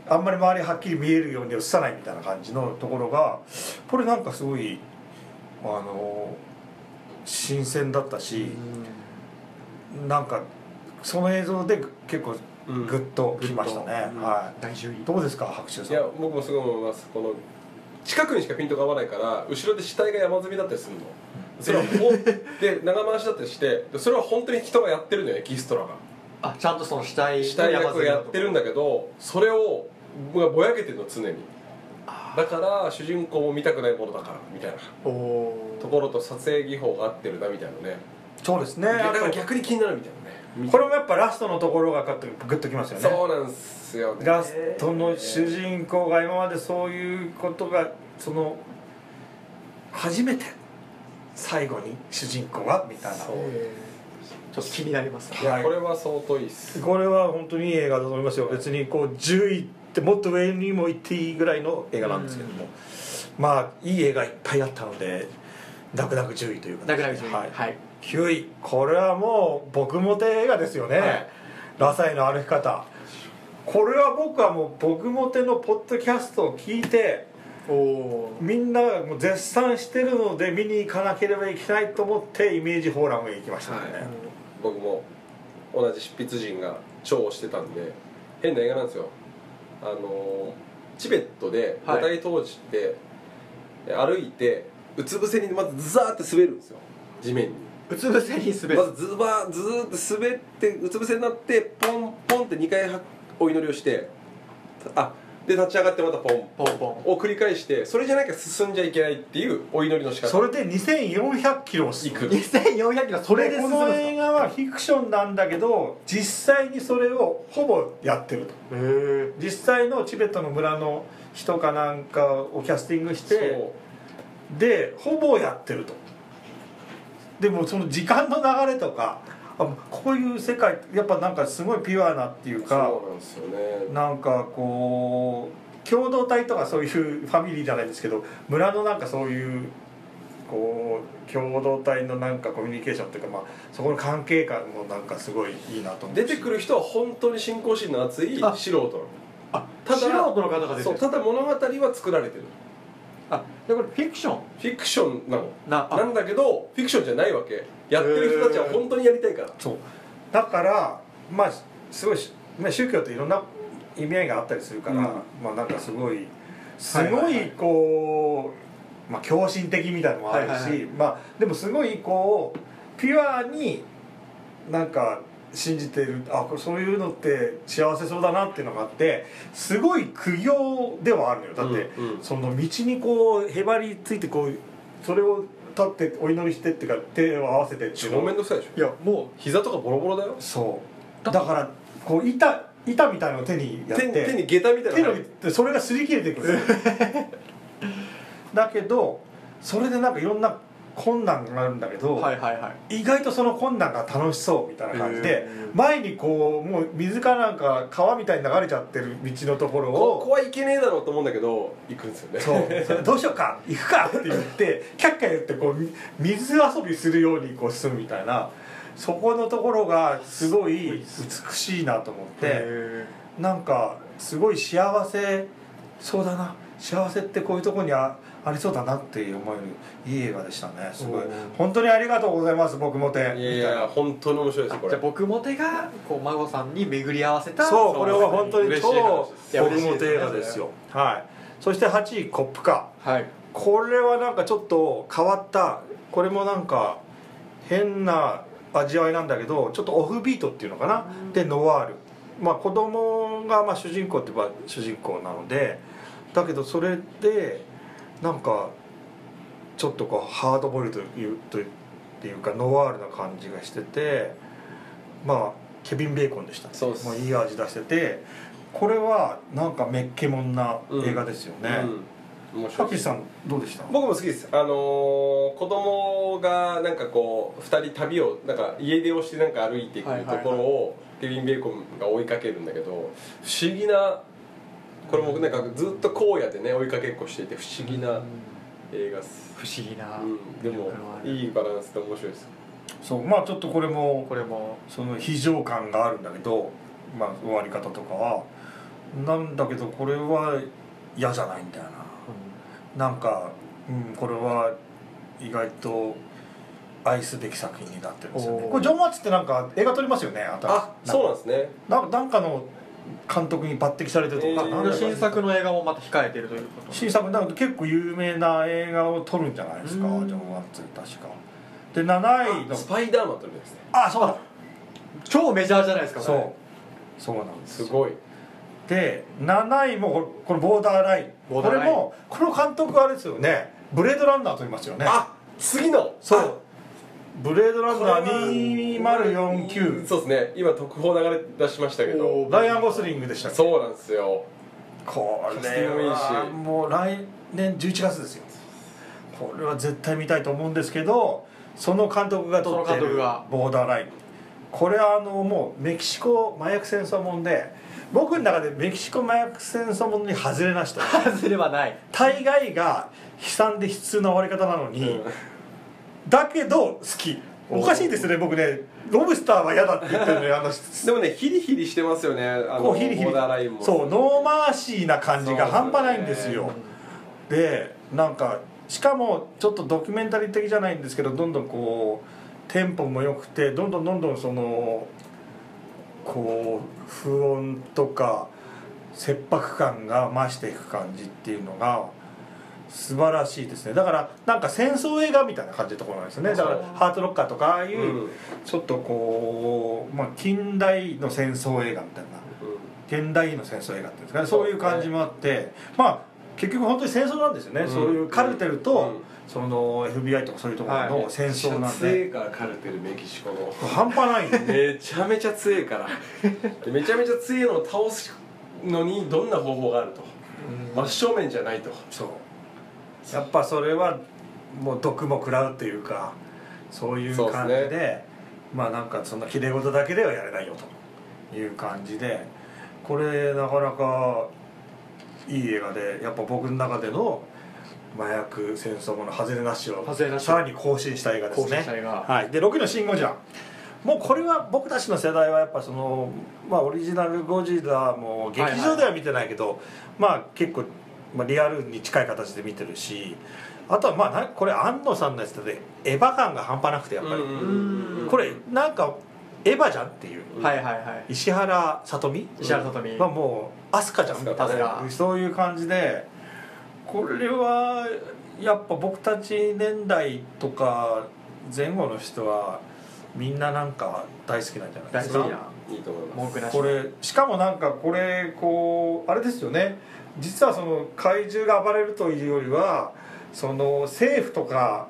[SPEAKER 3] あんまり周りはっきり見えるように映さないみたいな感じのところがこれなんかすごいあの新鮮だったし、なんかその映像で結構
[SPEAKER 2] うん。
[SPEAKER 3] グッときましたね、
[SPEAKER 2] うん。
[SPEAKER 3] は
[SPEAKER 1] 第10位
[SPEAKER 3] いどうですか白秋さん？
[SPEAKER 2] いや僕もすごい思います。この近くにしかピントが合わないから後ろで死体が山積みだったりするの。それはで長回しだったりしてでそれは本当に人がやってるのよエキストラが。
[SPEAKER 1] あちゃんとその死体
[SPEAKER 2] 死体役をやってるんだけどそれを僕はぼやけてるの常に。だから主人公も見たくないものだからみたいな。ところと撮影技法が合ってるなみたいなね。
[SPEAKER 3] そうですね。
[SPEAKER 2] だから逆に気になるみたいなね。
[SPEAKER 3] これもやっぱラストのところがグッときますよね。
[SPEAKER 2] そうなんすよね。
[SPEAKER 3] ラストの主人公が今までそういうことがその初めて最後に主人公がみたいな。
[SPEAKER 2] そう
[SPEAKER 1] ちょっと気になりますね。
[SPEAKER 2] いやこれは相当いいっす。
[SPEAKER 3] これは本当にいい映画だと思いますよ。別にこう10位ってもっと上にも行っていいぐらいの映画なんですけども。まあいい映画いっぱいあったので泣く泣く10位というか
[SPEAKER 1] だから10位
[SPEAKER 3] はい。
[SPEAKER 1] はい。
[SPEAKER 3] 9位これはもう僕もて映画ですよね、
[SPEAKER 2] はい。
[SPEAKER 3] ラサイの歩き方。これは僕はもう僕もてのポッドキャストを聞いて
[SPEAKER 1] おお
[SPEAKER 3] みんながもう絶賛してるので見に行かなければいけないと思ってイメージフォーラムへ行きましたね、
[SPEAKER 2] はい。僕も同じ執筆陣が超をしてたんで変な映画なんですよあのチベットで
[SPEAKER 1] はい。
[SPEAKER 2] 舞台当時って歩いてうつ伏せにまずザーって滑るんですよ。地面に。
[SPEAKER 1] うつ伏せに滑る。
[SPEAKER 2] まずズバーずーって滑ってうつ伏せになってポンポンって2回はお祈りをしてあで立ち上がってまたポン
[SPEAKER 1] ポンポン。
[SPEAKER 2] を繰り返してそれじゃなきゃ進んじゃいけないっていうお祈りの仕方。
[SPEAKER 3] それで2400キロ
[SPEAKER 2] 行く。
[SPEAKER 1] 2400キロそれで
[SPEAKER 3] こ
[SPEAKER 1] 進むんです
[SPEAKER 3] の映画はフィクションなんだけど実際にそれをほぼやってると。
[SPEAKER 1] かへえ。
[SPEAKER 3] 実際のチベットの村の人かなんかをキャスティングしてでほぼやってると。でもその時間の流れとかあこういう世界やっぱなんかすごいピュアなっていうか
[SPEAKER 2] そうなんですよね。
[SPEAKER 3] なんかこう共同体とかそういうファミリーじゃないですけど村のなんかそういうこう共同体のなんかコミュニケーションっていうか、まあ、そこの関係感もなんかすごいいいなと思う
[SPEAKER 2] 出てくる人は本当に信仰心の熱い
[SPEAKER 1] あ
[SPEAKER 2] 素人
[SPEAKER 1] あ
[SPEAKER 2] ただ
[SPEAKER 1] 素人の方が出てる。
[SPEAKER 2] そうただ物語は作られてる
[SPEAKER 1] あでこれフィクション。
[SPEAKER 2] フィクションなの？
[SPEAKER 1] なあ。
[SPEAKER 2] なんだけどフィクションじゃないわけ。やってる人たちは本当にやりたいから。
[SPEAKER 3] そう。だからまあすごいし、まあ、宗教っていろんな意味合いがあったりするから、
[SPEAKER 1] うん。
[SPEAKER 3] まあなんかすごい。すごいこう、まあ、狂信的みたいなのもあるし、
[SPEAKER 1] はいはいはい。
[SPEAKER 3] まあでもすごいこうピュアになんか信じてる。あこれそういうのって幸せそうだなっていうのがあってすごい苦行ではあるのよ。だって、
[SPEAKER 2] うんうん。
[SPEAKER 3] その道にこうへばりついてこうそれを立ってお祈りしてっていうか手を合わせてっていうの。
[SPEAKER 2] 超めんどくさいでしょ。
[SPEAKER 1] いやも
[SPEAKER 2] 膝とかボロボロだよ。
[SPEAKER 3] そう。だからこう板板みたいのを手にやって
[SPEAKER 2] 手に手に下駄みたい
[SPEAKER 3] 手の
[SPEAKER 2] なの
[SPEAKER 3] でそれが擦り切れていくんですよ。(laughs) だけどそれでなんかいろんな困難があるんだけど、
[SPEAKER 1] うはいはいはい。
[SPEAKER 3] 意外とその困難が楽しそうみたいな感じで前にこうもう水かなんか川みたいに流れちゃってる道のところを
[SPEAKER 2] ここはいけねえだろうと思うんだけど行くんですよね。
[SPEAKER 3] そう。それどうしようか行くかって言ってキャッキャ言ってこうみ水遊びするようにこう進むみたいなそこのところがすごい美しいなと思って
[SPEAKER 1] へ
[SPEAKER 3] なんかすごい幸せそうだな幸せってこういうところにあありそうだなって思えるいい映画でしたねすごい。本当にありがとうございます僕もて。
[SPEAKER 2] いやいや本当に面白いですこれ。
[SPEAKER 1] じゃあ僕も手がこう孫さんに巡り合わせた
[SPEAKER 3] そうこれは本当に超僕もて映画ですよ。はい。そして8位コップカー
[SPEAKER 1] はい。
[SPEAKER 3] これはなんかちょっと変わったこれもなんか変な味わいなんだけどちょっとオフビートっていうのかな、でノワール。まあ子供がまあ主人公って言えば主人公なのでだけどそれでなんかちょっとこうハードボイルドというとっていうかノワールな感じがしててまあケビン・ベーコンでしたね
[SPEAKER 2] そう
[SPEAKER 3] もういい味出しててこれはなんかめっけもんな映画ですよね、
[SPEAKER 2] うん、面白い
[SPEAKER 3] ハッキーさんどうでした？
[SPEAKER 2] 僕も好きです。あのー子供がなんかこう2人旅をなんか家出をしてなんか歩いていくところをケビン・ベーコンが追いかけるんだけど不思議なこれもなんかずっと荒野でね追いかけっこしていて不思議な映画っす、
[SPEAKER 1] 不思議な
[SPEAKER 2] うん、でもいいバランスで面白いです
[SPEAKER 3] そう。まあちょっとこれも
[SPEAKER 1] これも。
[SPEAKER 3] その非常感があるんだけど、まあ、終わり方とかはなんだけどこれは嫌じゃないんだよな。なんか、うん、これは意外と愛すべき作品になってるんですよね。これジョン・ワッツってなんか映画撮りますよねあ
[SPEAKER 2] あそうなんですね。
[SPEAKER 3] ななんかの監督に抜擢されてるとか、
[SPEAKER 2] えー
[SPEAKER 1] 新作の映画もまた控えてるということ。
[SPEAKER 3] 新作なんか結構有名な映画を撮るんじゃないですかジ
[SPEAKER 1] うん。
[SPEAKER 3] ョン・ワッツ確か。で7位の。
[SPEAKER 2] スパイダーマンとるんですね。
[SPEAKER 3] あそうだ。
[SPEAKER 1] 超メジャーじゃないですか
[SPEAKER 3] そう。そうなんです
[SPEAKER 2] すごい。
[SPEAKER 3] で7位もこのボーダーライン。
[SPEAKER 1] ボーダーライン。
[SPEAKER 3] これもこの監督はあれですよね。ブレードランナーと言いますよね。
[SPEAKER 2] あ次の。
[SPEAKER 3] そうブレードランナー2049
[SPEAKER 2] そうですね。今特報流れ出しましたけど。
[SPEAKER 1] おー
[SPEAKER 3] ライアン・ゴスリングでした
[SPEAKER 2] そうなんですよ。
[SPEAKER 3] これはもう来年11月ですよ。これは絶対見たいと思うんですけどその監督が撮ってるボーダーライン。これはあのもうメキシコ麻薬戦争もんで僕の中でメキシコ麻薬戦争ものに外れなしと (laughs)
[SPEAKER 1] 外れはない。
[SPEAKER 3] 大概が悲惨で悲痛な終わり方なのに、だけど好き。おかしいですね僕ね。ロブスターは嫌だって言ってるのにあの (laughs)
[SPEAKER 2] でもねヒリヒリしてますよね。あの
[SPEAKER 3] こうヒリヒリ。そうノーマーシーな感じが半端ないんですよ。でなんかしかもちょっとドキュメンタリー的じゃないんですけどどんどんこうテンポも良くてどんどんどんどんそのこう不穏とか切迫感が増していく感じっていうのが素晴らしいですね。だからなんか戦争映画みたいな感じのところなんですよね。だからハートロッカーとかああいううん。ちょっとこう、まあ、近代の戦争映画みたいな。現代の戦争映画っていうんですかね。そういう感じもあって。まあ結局本当に戦争なんですよね、
[SPEAKER 2] うん。
[SPEAKER 3] そういうカルテルと、
[SPEAKER 2] うん。
[SPEAKER 3] その FBI とかそういうところの戦争なんで、
[SPEAKER 2] めっちゃ強いからカルテルメキシコの。
[SPEAKER 3] 半端ない。
[SPEAKER 2] めちゃめちゃ強いから。でめちゃめちゃ強いのを倒すのにどんな方法があると。真正面じゃないと。
[SPEAKER 3] そうやっぱそれはもう毒も食らうっていうかそういう感じで
[SPEAKER 2] ね
[SPEAKER 3] まあなんかそんなきれい事だけではやれないよという感じでこれなかなかいい映画でやっぱ僕の中での麻薬戦争もの外れなしをさらに更新した映画ですね。はい、で6位の「シン・ゴジラ」もうこれは僕たちの世代はやっぱそのまあオリジナルゴジラも劇場では見てないけど、まあ結構、まあ、リアルに近い形で見てるしあとはまあなこれ安野さんのやつでエヴァ感が半端なくてやっぱり、
[SPEAKER 1] ん
[SPEAKER 3] これなんかエヴァじゃんっていう。
[SPEAKER 1] はいはいはい。
[SPEAKER 3] 石原さとみ
[SPEAKER 1] 石原さとみ。
[SPEAKER 3] はもう飛鳥じゃんみたいなそういう感じでこれはやっぱ僕たち年代とか前後の人はみんななんか大好きなんじゃないですか？
[SPEAKER 1] 大好きない
[SPEAKER 2] いと思います。
[SPEAKER 1] 文句なし。
[SPEAKER 3] これしかもなんかこれこうあれですよね実はその怪獣が暴れるというよりはその政府とか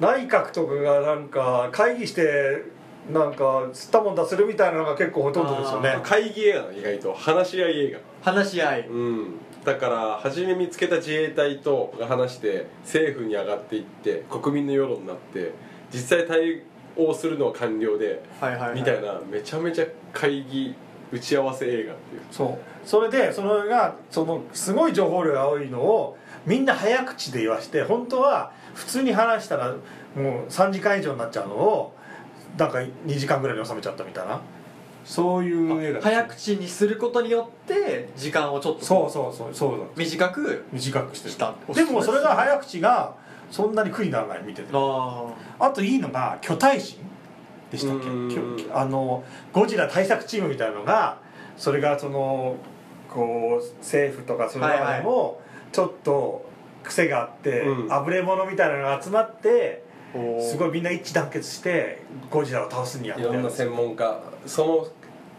[SPEAKER 3] 内閣とかがなんか会議してなんか吸ったもんだするみたいなのが結構ほとんどですよね。
[SPEAKER 1] あ
[SPEAKER 2] 会議映画意外と話し合い映画。
[SPEAKER 1] 話し合い。
[SPEAKER 2] うん。だから初め見つけた自衛隊とが話して政府に上がっていって国民の世論になって実際対応するのは官僚で
[SPEAKER 1] はいはい、はい、
[SPEAKER 2] みたいなめちゃめちゃ会議打ち合わせ映画っていう。
[SPEAKER 3] そうそれでそれがそのすごい情報量が多いのをみんな早口で言わして本当は普通に話したらもう3時間以上になっちゃうのをなんか2時間ぐらいに収めちゃったみたいな。そういう映画
[SPEAKER 1] 早口にすることによって時間をちょっと
[SPEAKER 3] そうそうそうそう
[SPEAKER 1] 短く
[SPEAKER 3] 短くしてる。
[SPEAKER 1] した。
[SPEAKER 3] でもそれが早口がそんなに苦にならない見てて。
[SPEAKER 1] あ
[SPEAKER 3] あといいのが巨大神。でしたっけ？あのゴジラ対策チームみたいなのがそれがそのこう政府とかそういう中でもちょっと癖があって、
[SPEAKER 2] うん。
[SPEAKER 3] あぶれ者みたいなのが集まって
[SPEAKER 1] あ
[SPEAKER 3] すごいみんな一致団結してゴジラを倒すにやって。
[SPEAKER 2] いろんな専門家。その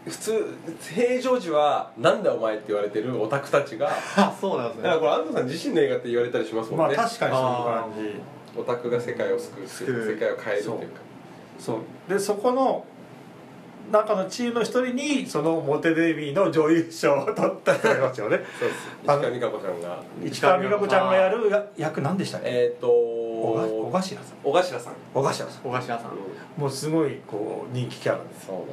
[SPEAKER 2] 普通平常時は「なんだお前」って言われてるオタクたちが
[SPEAKER 1] あ (laughs) そうなんですね。
[SPEAKER 2] だからこれ安藤さん自身の映画って言われたりしますも
[SPEAKER 3] まあ
[SPEAKER 2] んね、
[SPEAKER 3] 確かにそういう感じ。
[SPEAKER 2] オタクが世界を救う世界を変えるっていうか。
[SPEAKER 3] そう。でそこの中のチームの一人にそのモテデビーの女優賞を取った人がいますよね。
[SPEAKER 2] そうです。
[SPEAKER 3] あの
[SPEAKER 2] 石川美香子ちゃんが。
[SPEAKER 3] 市川美香子ちゃんがやるや役何でしたっけ？
[SPEAKER 2] えっ、ー、と
[SPEAKER 3] 小頭さん。
[SPEAKER 2] 小頭さん、
[SPEAKER 3] 小頭さん。
[SPEAKER 1] 小頭さん。
[SPEAKER 3] もうすごいこう人気キャラです
[SPEAKER 2] そうだね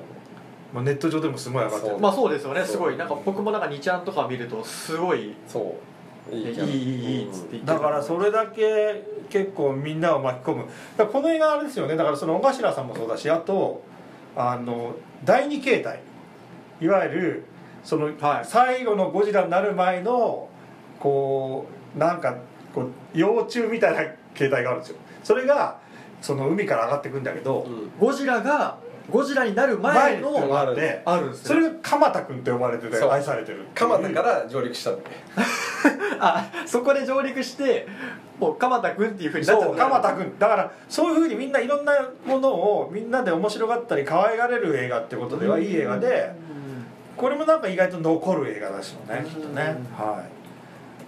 [SPEAKER 3] もうネット上でもすごい上がってる。
[SPEAKER 2] そう。
[SPEAKER 1] まあそうですよね。すごい。なんか僕もなんか2ちゃんとか見るとすごい。
[SPEAKER 2] そう。
[SPEAKER 1] いいいいいいいっつって言って
[SPEAKER 3] だからそれだけ結構みんなを巻き込む。この映画あれですよね。だからその小頭さんもそうだしあとあの第二形態。いわゆるその、
[SPEAKER 1] はい。
[SPEAKER 3] 最後のゴジラになる前のこうなんかこう幼虫みたいな形態があるんですよ。それがその海から上がってくんだけど、
[SPEAKER 2] うん。
[SPEAKER 1] ゴジラがゴジラになる前
[SPEAKER 3] 前のあって
[SPEAKER 1] あるんです
[SPEAKER 3] それが蒲田君って呼ばれてて
[SPEAKER 2] そう。
[SPEAKER 3] 愛されてる
[SPEAKER 2] 蒲田から上陸したんで (laughs)
[SPEAKER 1] あそこで上陸してもう蒲田君っていうふうになっちゃ
[SPEAKER 3] そう
[SPEAKER 1] った
[SPEAKER 3] 蒲田君。だからそういうふうにみんないろんなものをみんなで面白がったり可愛がれる映画ってことではいい映画でこれもなんか意外と残る映画ですよね。きっとねはい。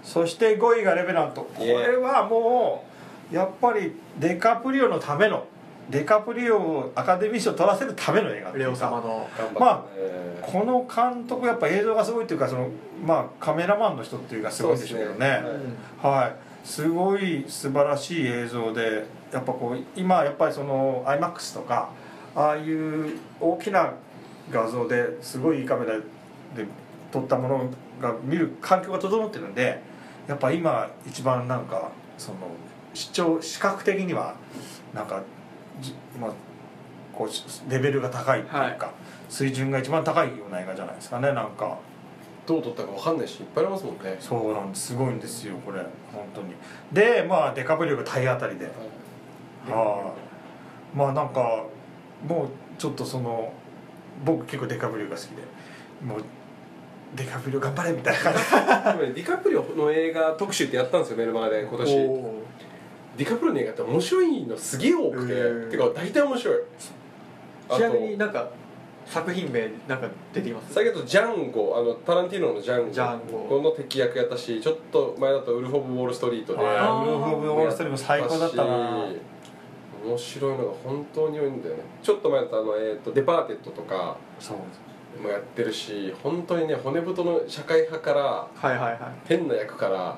[SPEAKER 3] そして5位が「レベナント」これはもうやっぱりデカプリオのためのデカプリオをアカデミー賞を取らせるための映画まあ
[SPEAKER 2] え
[SPEAKER 3] この監督やっぱ映像がすごいっていうかそのまあカメラマンの人っていうかすごいんでしょうけどね。
[SPEAKER 2] そうですね。
[SPEAKER 3] はい。すごい素晴らしい映像でやっぱこう今やっぱりその iMAX とかああいう大きな画像ですごいいいカメラで撮ったものが見る環境が整ってるんでやっぱ今一番なんかその視聴視覚的にはなんかじまあこうレベルが高いっていうか、
[SPEAKER 1] はい。
[SPEAKER 3] 水準が一番高いような映画じゃないですかねなんか。
[SPEAKER 2] どう撮ったかわかんないしいっぱいありますもんね。
[SPEAKER 3] そうなんです。すごいんですよこれ。本当に。でまあデカプリオが体当たりで。はい。まあなんかもうちょっとその僕結構デカプリオが好きで。もうデカプリオ頑張れみたいな感じ。
[SPEAKER 2] でもねディカプリオの映画特集ってやったんですよメルマガで今年。
[SPEAKER 1] お
[SPEAKER 2] ディカプリオの映画って面白いのすげえ多くて、
[SPEAKER 1] へー
[SPEAKER 2] てか大体面白い。
[SPEAKER 1] ーちなみになんか作品名なんか出てきます？
[SPEAKER 2] 最近だとジャンゴあのタランティーノのジャンゴ。
[SPEAKER 1] ジャンゴ。
[SPEAKER 2] の敵役やったしちょっと前だとウルフ・オブ・ウォール・ストリートで。
[SPEAKER 3] はいウルフ・オブ・ウォールストリートも最高だったな。
[SPEAKER 2] 面白いのが本当に多いんだよね。ちょっと前だとあの、えー、とデパーテッドとか
[SPEAKER 3] そう。
[SPEAKER 2] もやってるし本当にね骨太の社会派から
[SPEAKER 1] はいはいはい。
[SPEAKER 2] 変な役から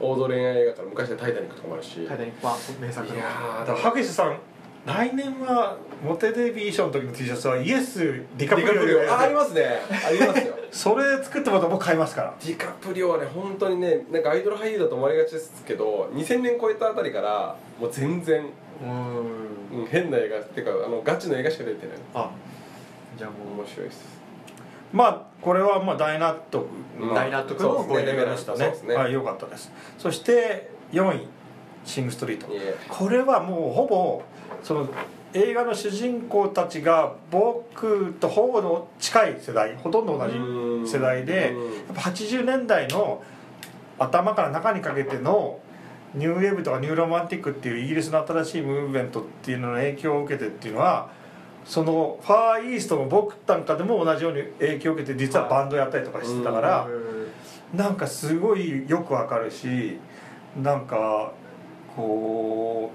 [SPEAKER 2] 王道恋愛映画から昔で「タイタニック」とかもあるし。
[SPEAKER 1] タイタニックは名作の。
[SPEAKER 2] いやー
[SPEAKER 3] だからハゲシさん来年はモテデビー賞の時の T シャツはイエスディカプ
[SPEAKER 2] リオあありますね。ありますよ。(laughs)
[SPEAKER 3] それ作ってもらったら僕買いますから。
[SPEAKER 2] ディカプリオはね本当にねなんかアイドル俳優だと思われがちですけど2000年超えたあたりからもう全然、
[SPEAKER 1] うん。
[SPEAKER 2] うん、変な映画っていうかあのガチの映画しか出てない。
[SPEAKER 1] あじゃあもう。
[SPEAKER 2] 面白いです
[SPEAKER 3] まあこれはまあ大納得
[SPEAKER 2] うん
[SPEAKER 1] 大納得の
[SPEAKER 2] そうですね
[SPEAKER 3] ごレベルでしたね。
[SPEAKER 2] そうですね。
[SPEAKER 3] はい良かったです。そして4位「シング・ストリート。
[SPEAKER 2] いえ」
[SPEAKER 3] これはもうほぼその映画の主人公たちが僕とほぼの近い世代ほとんど同じ世代で
[SPEAKER 2] うん。
[SPEAKER 3] やっぱ80年代の頭から中にかけてのニューウェーブとかニューロマンティックっていうイギリスの新しいムーブメントっていうのの影響を受けてっていうのはそのファーイーストの僕なんかでも同じように影響を受けて実はバンドやったりとかしてたからなんかすごいよくわかるしなんかこ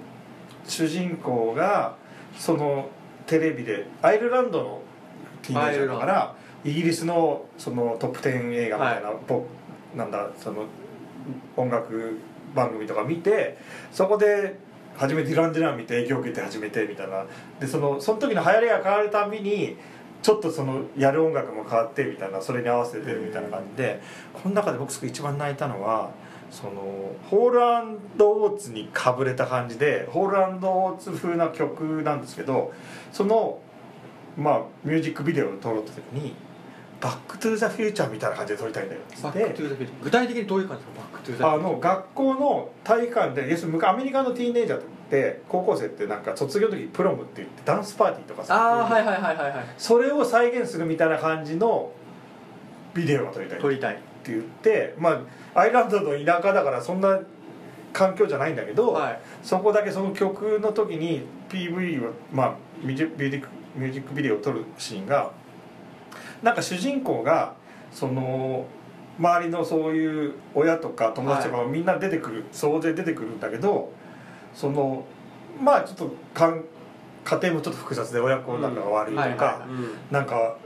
[SPEAKER 3] う主人公がそのテレビでアイルランドのティーンエイジャーだからイギリスのそのトップ10映画みたいな、ポなんだその音楽番組とか見てそこで初めデュラン・デュラン見て影響を受けて始めてみたいな。でそのその時の流行りが変わるたびにちょっとそのやる音楽も変わってみたいなそれに合わせてるみたいな感じで。この中で僕一番泣いたのはそのホールオーツにかぶれた感じでホールオーツ風な曲なんですけどそのまあミュージックビデオを撮ろうと時に「バック・トゥ・ザ・フューチャー」みたいな感じで撮りたいんだよっつ
[SPEAKER 1] バックトゥザフューチャー具体的にどういう感じですか
[SPEAKER 3] あの学校の体育館で要するにアメリカのティーンエイジャーって高校生ってなんか卒業の時プロムって言ってダンスパーティーとかさ
[SPEAKER 1] ああはいはいはいはいはい。
[SPEAKER 3] それを再現するみたいな感じのビデオが撮りたい。って
[SPEAKER 1] 撮りたい。
[SPEAKER 3] 言ってまあアイルランドの田舎だからそんな環境じゃないんだけど、
[SPEAKER 1] はい。
[SPEAKER 3] そこだけその曲の時に PV をまあミュージックミュージックミュージックビデオを撮るシーンがなんか主人公がその周りのそういう親とか友達とかみんな出てくる、総勢出てくるんだけどそのまあちょっとかん家庭もちょっと複雑で親子仲が悪いとか、なんか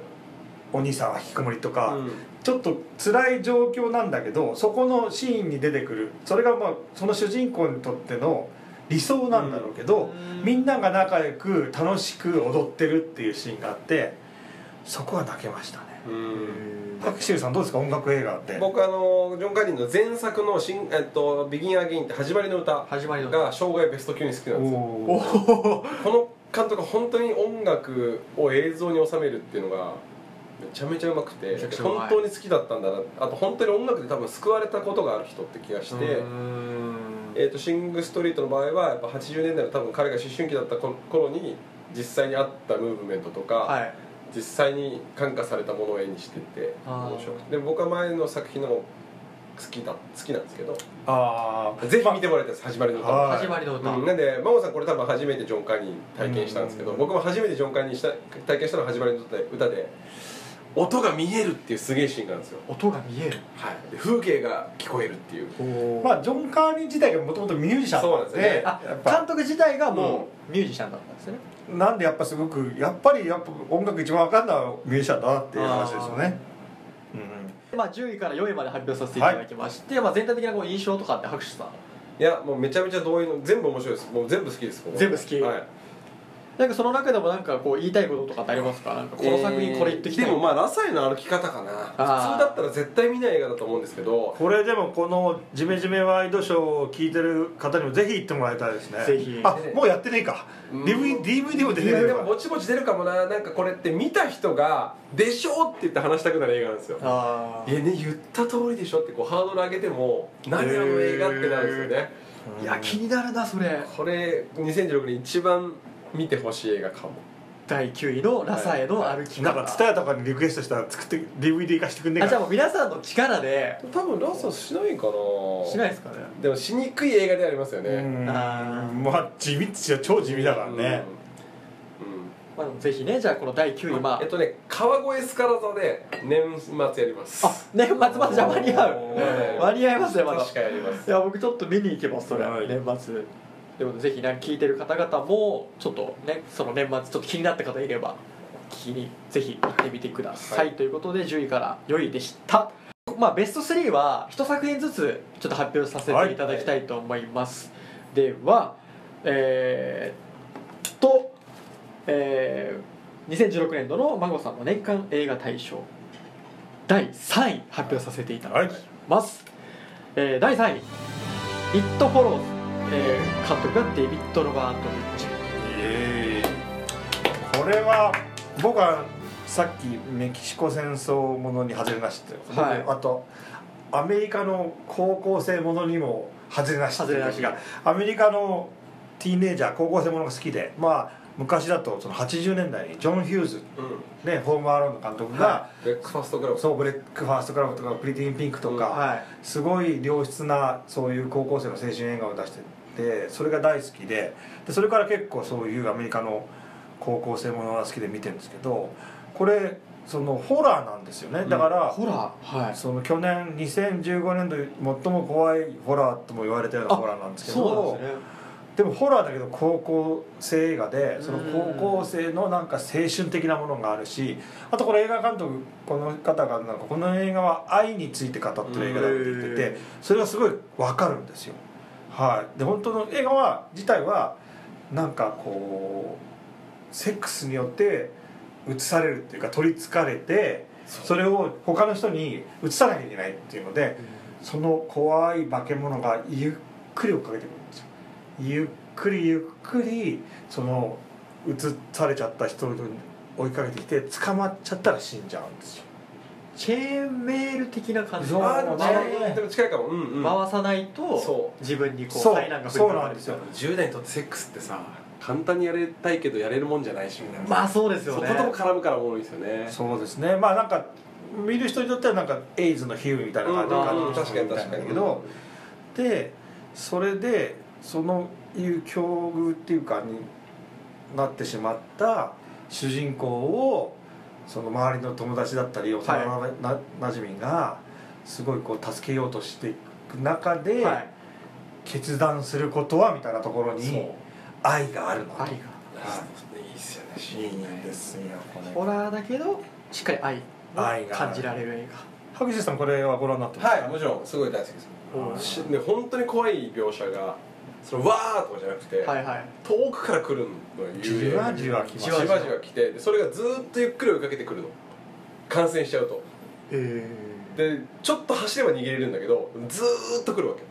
[SPEAKER 3] お兄さんは引きこもりとか、
[SPEAKER 2] うん。
[SPEAKER 3] ちょっと辛い状況なんだけどそこのシーンに出てくる。それがまあその主人公にとっての理想なんだろうけど、
[SPEAKER 1] うん。
[SPEAKER 3] みんなが仲良く楽しく踊ってるっていうシーンがあってそこは泣けましたね。
[SPEAKER 2] うん
[SPEAKER 3] 白秋さんどうですか？音楽映画って。
[SPEAKER 2] 僕あのジョン・カーリーの前作の新、えっと「ビギン・アゲイン」って始まりの歌
[SPEAKER 1] 始まりの歌。
[SPEAKER 2] が生涯ベスト級に好きなんですよ。この監督は本当に音楽を映像に収めるっていうのがめちゃめちゃうまくて本当に好きだったんだな。あと本当に音楽で多分救われたことがある人って気がして、えー、とシング・ストリートの場合はやっぱ80年代の多分彼が思春期だった頃頃に実際にあったムーブメントとか、
[SPEAKER 1] はい
[SPEAKER 2] 実際に感化されたものを絵にしてて面白くて。でも僕は前の作品の好きだ好きなんですけど。
[SPEAKER 3] ああ
[SPEAKER 2] ぜひ見てもらいたいです始まりの歌、
[SPEAKER 3] はい
[SPEAKER 1] 始まりの歌、
[SPEAKER 2] うん、なんで真帆さんこれ多分初めてジョン・カーニー体験したんですけど
[SPEAKER 3] うん。
[SPEAKER 2] 僕も初めてジョン・カーニーした体験したのは始まりの歌で歌で音が見えるっていうすげえシーンがあるんですよ、
[SPEAKER 1] 音が見える。
[SPEAKER 2] はい、で風景が聞こえるっていう。
[SPEAKER 3] まあジョン・カーニー自体がもともとミュージシャン
[SPEAKER 2] そうなんですよね。
[SPEAKER 1] あ
[SPEAKER 3] やっぱ。
[SPEAKER 1] 監督自体がもうミュージシャンだったんですね、
[SPEAKER 3] なんでやっぱすごくやっぱりやっぱ音楽一番わかんないミュージシャンだなっていう話ですよね。うん
[SPEAKER 1] まあ、10位から4位まで発表させていただきまして、まあ、全体的なこう印象とかって拍手さん
[SPEAKER 2] いやもうめちゃめちゃ同意の全部面白いです。もう全部好きです僕
[SPEAKER 1] 全部好き。
[SPEAKER 2] はい
[SPEAKER 1] なんかその中でもなんかこう言いたいこととかってありますか？なんかこの作品これ言ってきたい、
[SPEAKER 2] でもまあラサイの歩き方かな。
[SPEAKER 1] あー。
[SPEAKER 2] 普通だったら絶対見ない映画だと思うんですけど。
[SPEAKER 3] これでもこの「ジメジメワイドショー」を聞いてる方にもぜひ行ってもらいたいですね。
[SPEAKER 1] ぜひ。
[SPEAKER 3] あもうやってねえか。
[SPEAKER 2] うん。
[SPEAKER 3] DVD, DVD も出てる
[SPEAKER 2] いやでもぼちぼち出るかもな。なんかこれって見た人が「でしょ?」って言って話したくなる映画なんですよ。
[SPEAKER 1] あ
[SPEAKER 2] いやね言った通りでしょってこうハードル上げても何あの映画ってなるんですよね。
[SPEAKER 1] ー。いや気になるなそれ。
[SPEAKER 2] これ2016年一番見てほしい映画かも。
[SPEAKER 1] 第9位のラサへの歩き方、
[SPEAKER 3] なんか蔦屋とかにリクエストしたら作って DVD 化してくんねえか。
[SPEAKER 1] あじゃあもう皆さんの力で。
[SPEAKER 2] 多分ラサしないかな。
[SPEAKER 1] しないですかね。
[SPEAKER 2] でもしにくい映画でありますよね。
[SPEAKER 3] うん。
[SPEAKER 1] あー。
[SPEAKER 3] まあ地味っちゃ超地味だからね。
[SPEAKER 2] うん。うん
[SPEAKER 1] まあ、ぜひねじゃあこの第9位まあ。
[SPEAKER 2] えっとね川越スカラ座で年末やります。
[SPEAKER 1] あ年末までじゃあ間に合う。
[SPEAKER 2] はい
[SPEAKER 1] 間に合いますねまだ。
[SPEAKER 2] 確かやります。
[SPEAKER 1] いや僕ちょっと見に行けますそれ、
[SPEAKER 3] はい。
[SPEAKER 1] 年末ということでぜひね聞いてる方々もちょっとねその年末ちょっと気になった方いれば聞きにぜひ行ってみてください、
[SPEAKER 2] はい。
[SPEAKER 1] ということで10位から4位でした。まあベスト3は一作品ずつちょっと発表させていただきたいと思います、ではえー、っとえー、2016年度の孫さんの年間映画大賞第3位発表させていただきます、えー第3位「イット・フォローズ」えー監督がデビッド・ロバート・リッチ。
[SPEAKER 3] これは僕はさっきメキシコ戦争ものに外れなしって、
[SPEAKER 1] はい。
[SPEAKER 3] 僕あとアメリカの高校生ものにも外れなしっていうが。アメリカのティーンエイジャー高校生ものが好きで。まあ昔だとその80年代にジョン・ヒューズ、
[SPEAKER 2] うん。
[SPEAKER 3] ね、ホームアローンの監督が、
[SPEAKER 1] は
[SPEAKER 2] ブレックファーストクラブ。
[SPEAKER 3] そうブレックファーストクラブとかプリティ・イン・ピンクとか、
[SPEAKER 1] はい。
[SPEAKER 3] すごい良質なそういう高校生の青春映画を出しててそれが大好きででそれから結構そういうアメリカの高校生ものが好きで見てるんですけどこれそのホラーなんですよね。だから、
[SPEAKER 1] ホラー？はい。
[SPEAKER 3] その去年2015年度最も怖いホラーとも言われたようなホラーなんですけど
[SPEAKER 1] そうなんですね
[SPEAKER 3] でもホラーだけど高校生映画でその高校生のなんか青春的なものがあるしあとこれ映画監督この方がなんかこの映画は愛について語ってる映画だって言って
[SPEAKER 1] へ
[SPEAKER 3] てそれがすごい分かるんですよ。はい。で本当の映画は自体はなんかこうセックスによって映されるっていうか取りつかれてそれを他の人に映さなきゃいけないっていうのでその怖い化け物がゆっくり追っかけてくるゆっくりゆっくりその映されちゃった人に追いかけてきて捕まっちゃったら死んじゃうんですよ。
[SPEAKER 1] チェーンメール的な感じ。
[SPEAKER 2] で近いでも近いかも。うんうん。
[SPEAKER 1] 回さないと
[SPEAKER 2] そ
[SPEAKER 1] 自分にこう
[SPEAKER 3] そう。
[SPEAKER 1] 災難が降り
[SPEAKER 3] そう
[SPEAKER 1] かかる
[SPEAKER 3] なんですよ。
[SPEAKER 2] 10代にとってセックスってさ簡単にやれたいけどやれるもんじゃないしみたいな。
[SPEAKER 1] まあそうですよね。
[SPEAKER 2] そことも絡むからおもろいですよね。
[SPEAKER 3] そうですね。まあなんか見る人にとってはなんかエイズの比喩みたいな感じ
[SPEAKER 2] うん
[SPEAKER 3] 感じ
[SPEAKER 2] うん。確かに確かに。
[SPEAKER 3] だけどでそれでそのいう境遇っていうかになってしまった主人公をその周りの友達だったり幼ななじみがすごいこう助けようとしていく中で、
[SPEAKER 1] はい。
[SPEAKER 3] 決断することはみたいなところに愛があるの。
[SPEAKER 1] 愛が。
[SPEAKER 2] い。いっすよね。シ
[SPEAKER 3] いい
[SPEAKER 2] ーンね
[SPEAKER 3] んですよこれ
[SPEAKER 1] ホラーだけどしっかり愛を
[SPEAKER 3] 愛が
[SPEAKER 1] 感じられる映
[SPEAKER 3] 萩地さんこれはご覧になってますか？
[SPEAKER 2] はいもちろん。すごい大好きです。
[SPEAKER 1] 画
[SPEAKER 2] しね本当に怖い描写がそのわーとかじゃなくて、
[SPEAKER 1] はいはい。
[SPEAKER 2] 遠くから来るのよ
[SPEAKER 3] じわじわ来ます
[SPEAKER 2] じわじわ来てでそれがずーっとゆっくり追いかけてくるの。感染しちゃうと。
[SPEAKER 1] え
[SPEAKER 2] でちょっと走れば逃げれるんだけどずーっと来るわけ。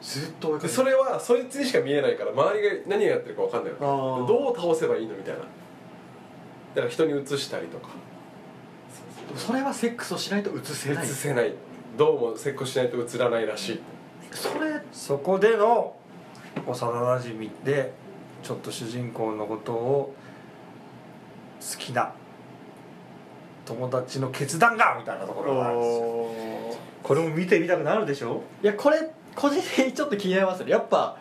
[SPEAKER 1] ずっと追いかけて
[SPEAKER 2] でそれはそいつにしか見えないから周りが何がやってるか分かんない
[SPEAKER 1] あー。
[SPEAKER 2] どう倒せばいいのみたいな。だから人に移したりとか。
[SPEAKER 1] それはセックスをしないと映せない。
[SPEAKER 2] 映せない。どうもセックスしないと映らないらしい
[SPEAKER 1] それ
[SPEAKER 3] そこでの幼なじみでちょっと主人公のことを好きな友達の決断がみたいなところがあるんですよ。これも見てみたくなるでしょ？
[SPEAKER 1] いやこれ個人的にちょっと気になりますねやっぱ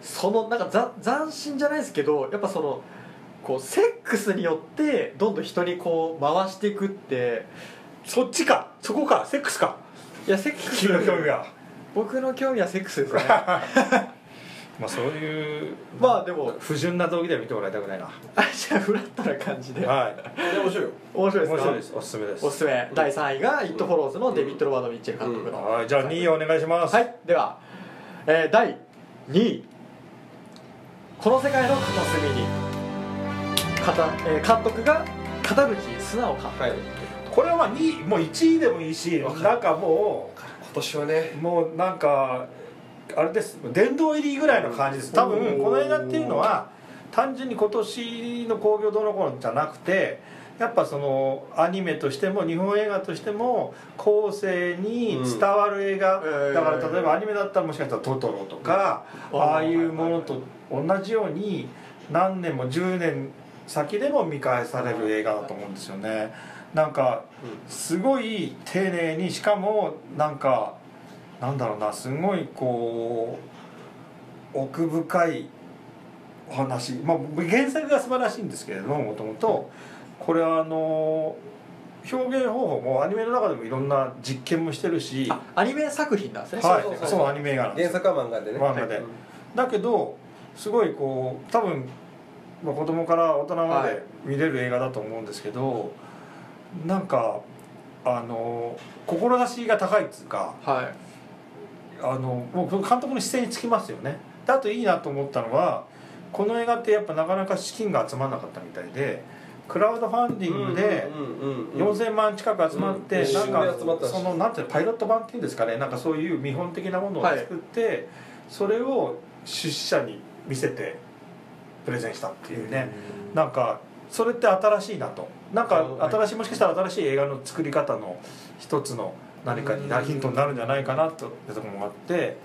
[SPEAKER 1] そのなんかざ斬新じゃないですけどやっぱそのこうセックスによってどんどん人にこう回していくって。
[SPEAKER 3] そっちか？そこか？セックスか？
[SPEAKER 1] いやセックス。
[SPEAKER 3] 君の興味が
[SPEAKER 1] 僕の興味はセックスですね。(laughs)
[SPEAKER 3] まあそういう
[SPEAKER 1] まあでも。
[SPEAKER 3] 不純な動機では見てもらいたくないな。
[SPEAKER 1] あじゃあフラットな感じで。
[SPEAKER 3] はい。
[SPEAKER 2] 面白いよ。
[SPEAKER 1] 面白いですか？
[SPEAKER 3] 面白いです。おすすめです。
[SPEAKER 1] おすすめ。第3位が「イット・フォローズ」のデビッド・ロバード・ミッチェル監督の、
[SPEAKER 3] はい。じゃあ2位お願いします。
[SPEAKER 1] はい。では、えー第2位。この世界の片隅に。片、えー監督が片渕素直監督、
[SPEAKER 2] はい。
[SPEAKER 3] これはまあ2位もう1位でもいいしなんかも
[SPEAKER 2] 今年はね。
[SPEAKER 3] うもうなんかあれです。殿堂入りぐらいの感じです。多分この映画っていうのは単純に今年の興行どうのこうのじゃなくてやっぱそのアニメとしても日本映画としても後世に伝わる映画、
[SPEAKER 1] うん
[SPEAKER 3] だから例えばアニメだったらもしかしたら「トトロ」とか、
[SPEAKER 1] うん
[SPEAKER 3] ああいうものと同じように何年も10年先でも見返される映画だと思うんですよねなんかすごい丁寧にしかもなんかなんだろうなすごいこう奥深いお話。まあ原作が素晴らしいんですけれどももともと。これはあの表現方法もアニメの中でもいろんな実験もしてるし。
[SPEAKER 1] あアニメ作品なんですね。
[SPEAKER 3] はい。
[SPEAKER 1] そう
[SPEAKER 3] アニメ映画なんです。
[SPEAKER 2] 原作は漫画でね。
[SPEAKER 3] 漫画で。
[SPEAKER 2] はい。
[SPEAKER 3] だけどすごいこう多分、まあ、子供から大人ま
[SPEAKER 1] はい。
[SPEAKER 3] で見れる映画だと思うんですけど、なんかあの志が高いっつうか
[SPEAKER 1] はい。
[SPEAKER 3] あのもう監督の姿勢につきますよね。であといいなと思ったのはこの映画ってやっぱなかなか資金が集まらなかったみたいでクラウドファンディングで
[SPEAKER 2] うんうんうんうん
[SPEAKER 3] 4000万近く集まって、
[SPEAKER 2] うん
[SPEAKER 3] なんかそのなんていうのパイロット版っていうんですかね。なんかそういう見本的なものを作って、それを出資者に見せてプレゼンしたっていうね、なんかそれって新しいなとなんか
[SPEAKER 2] はい。
[SPEAKER 3] 新しいもしかしたら新しい映画の作り方の一つの何かになヒントになるんじゃないかなというところもあって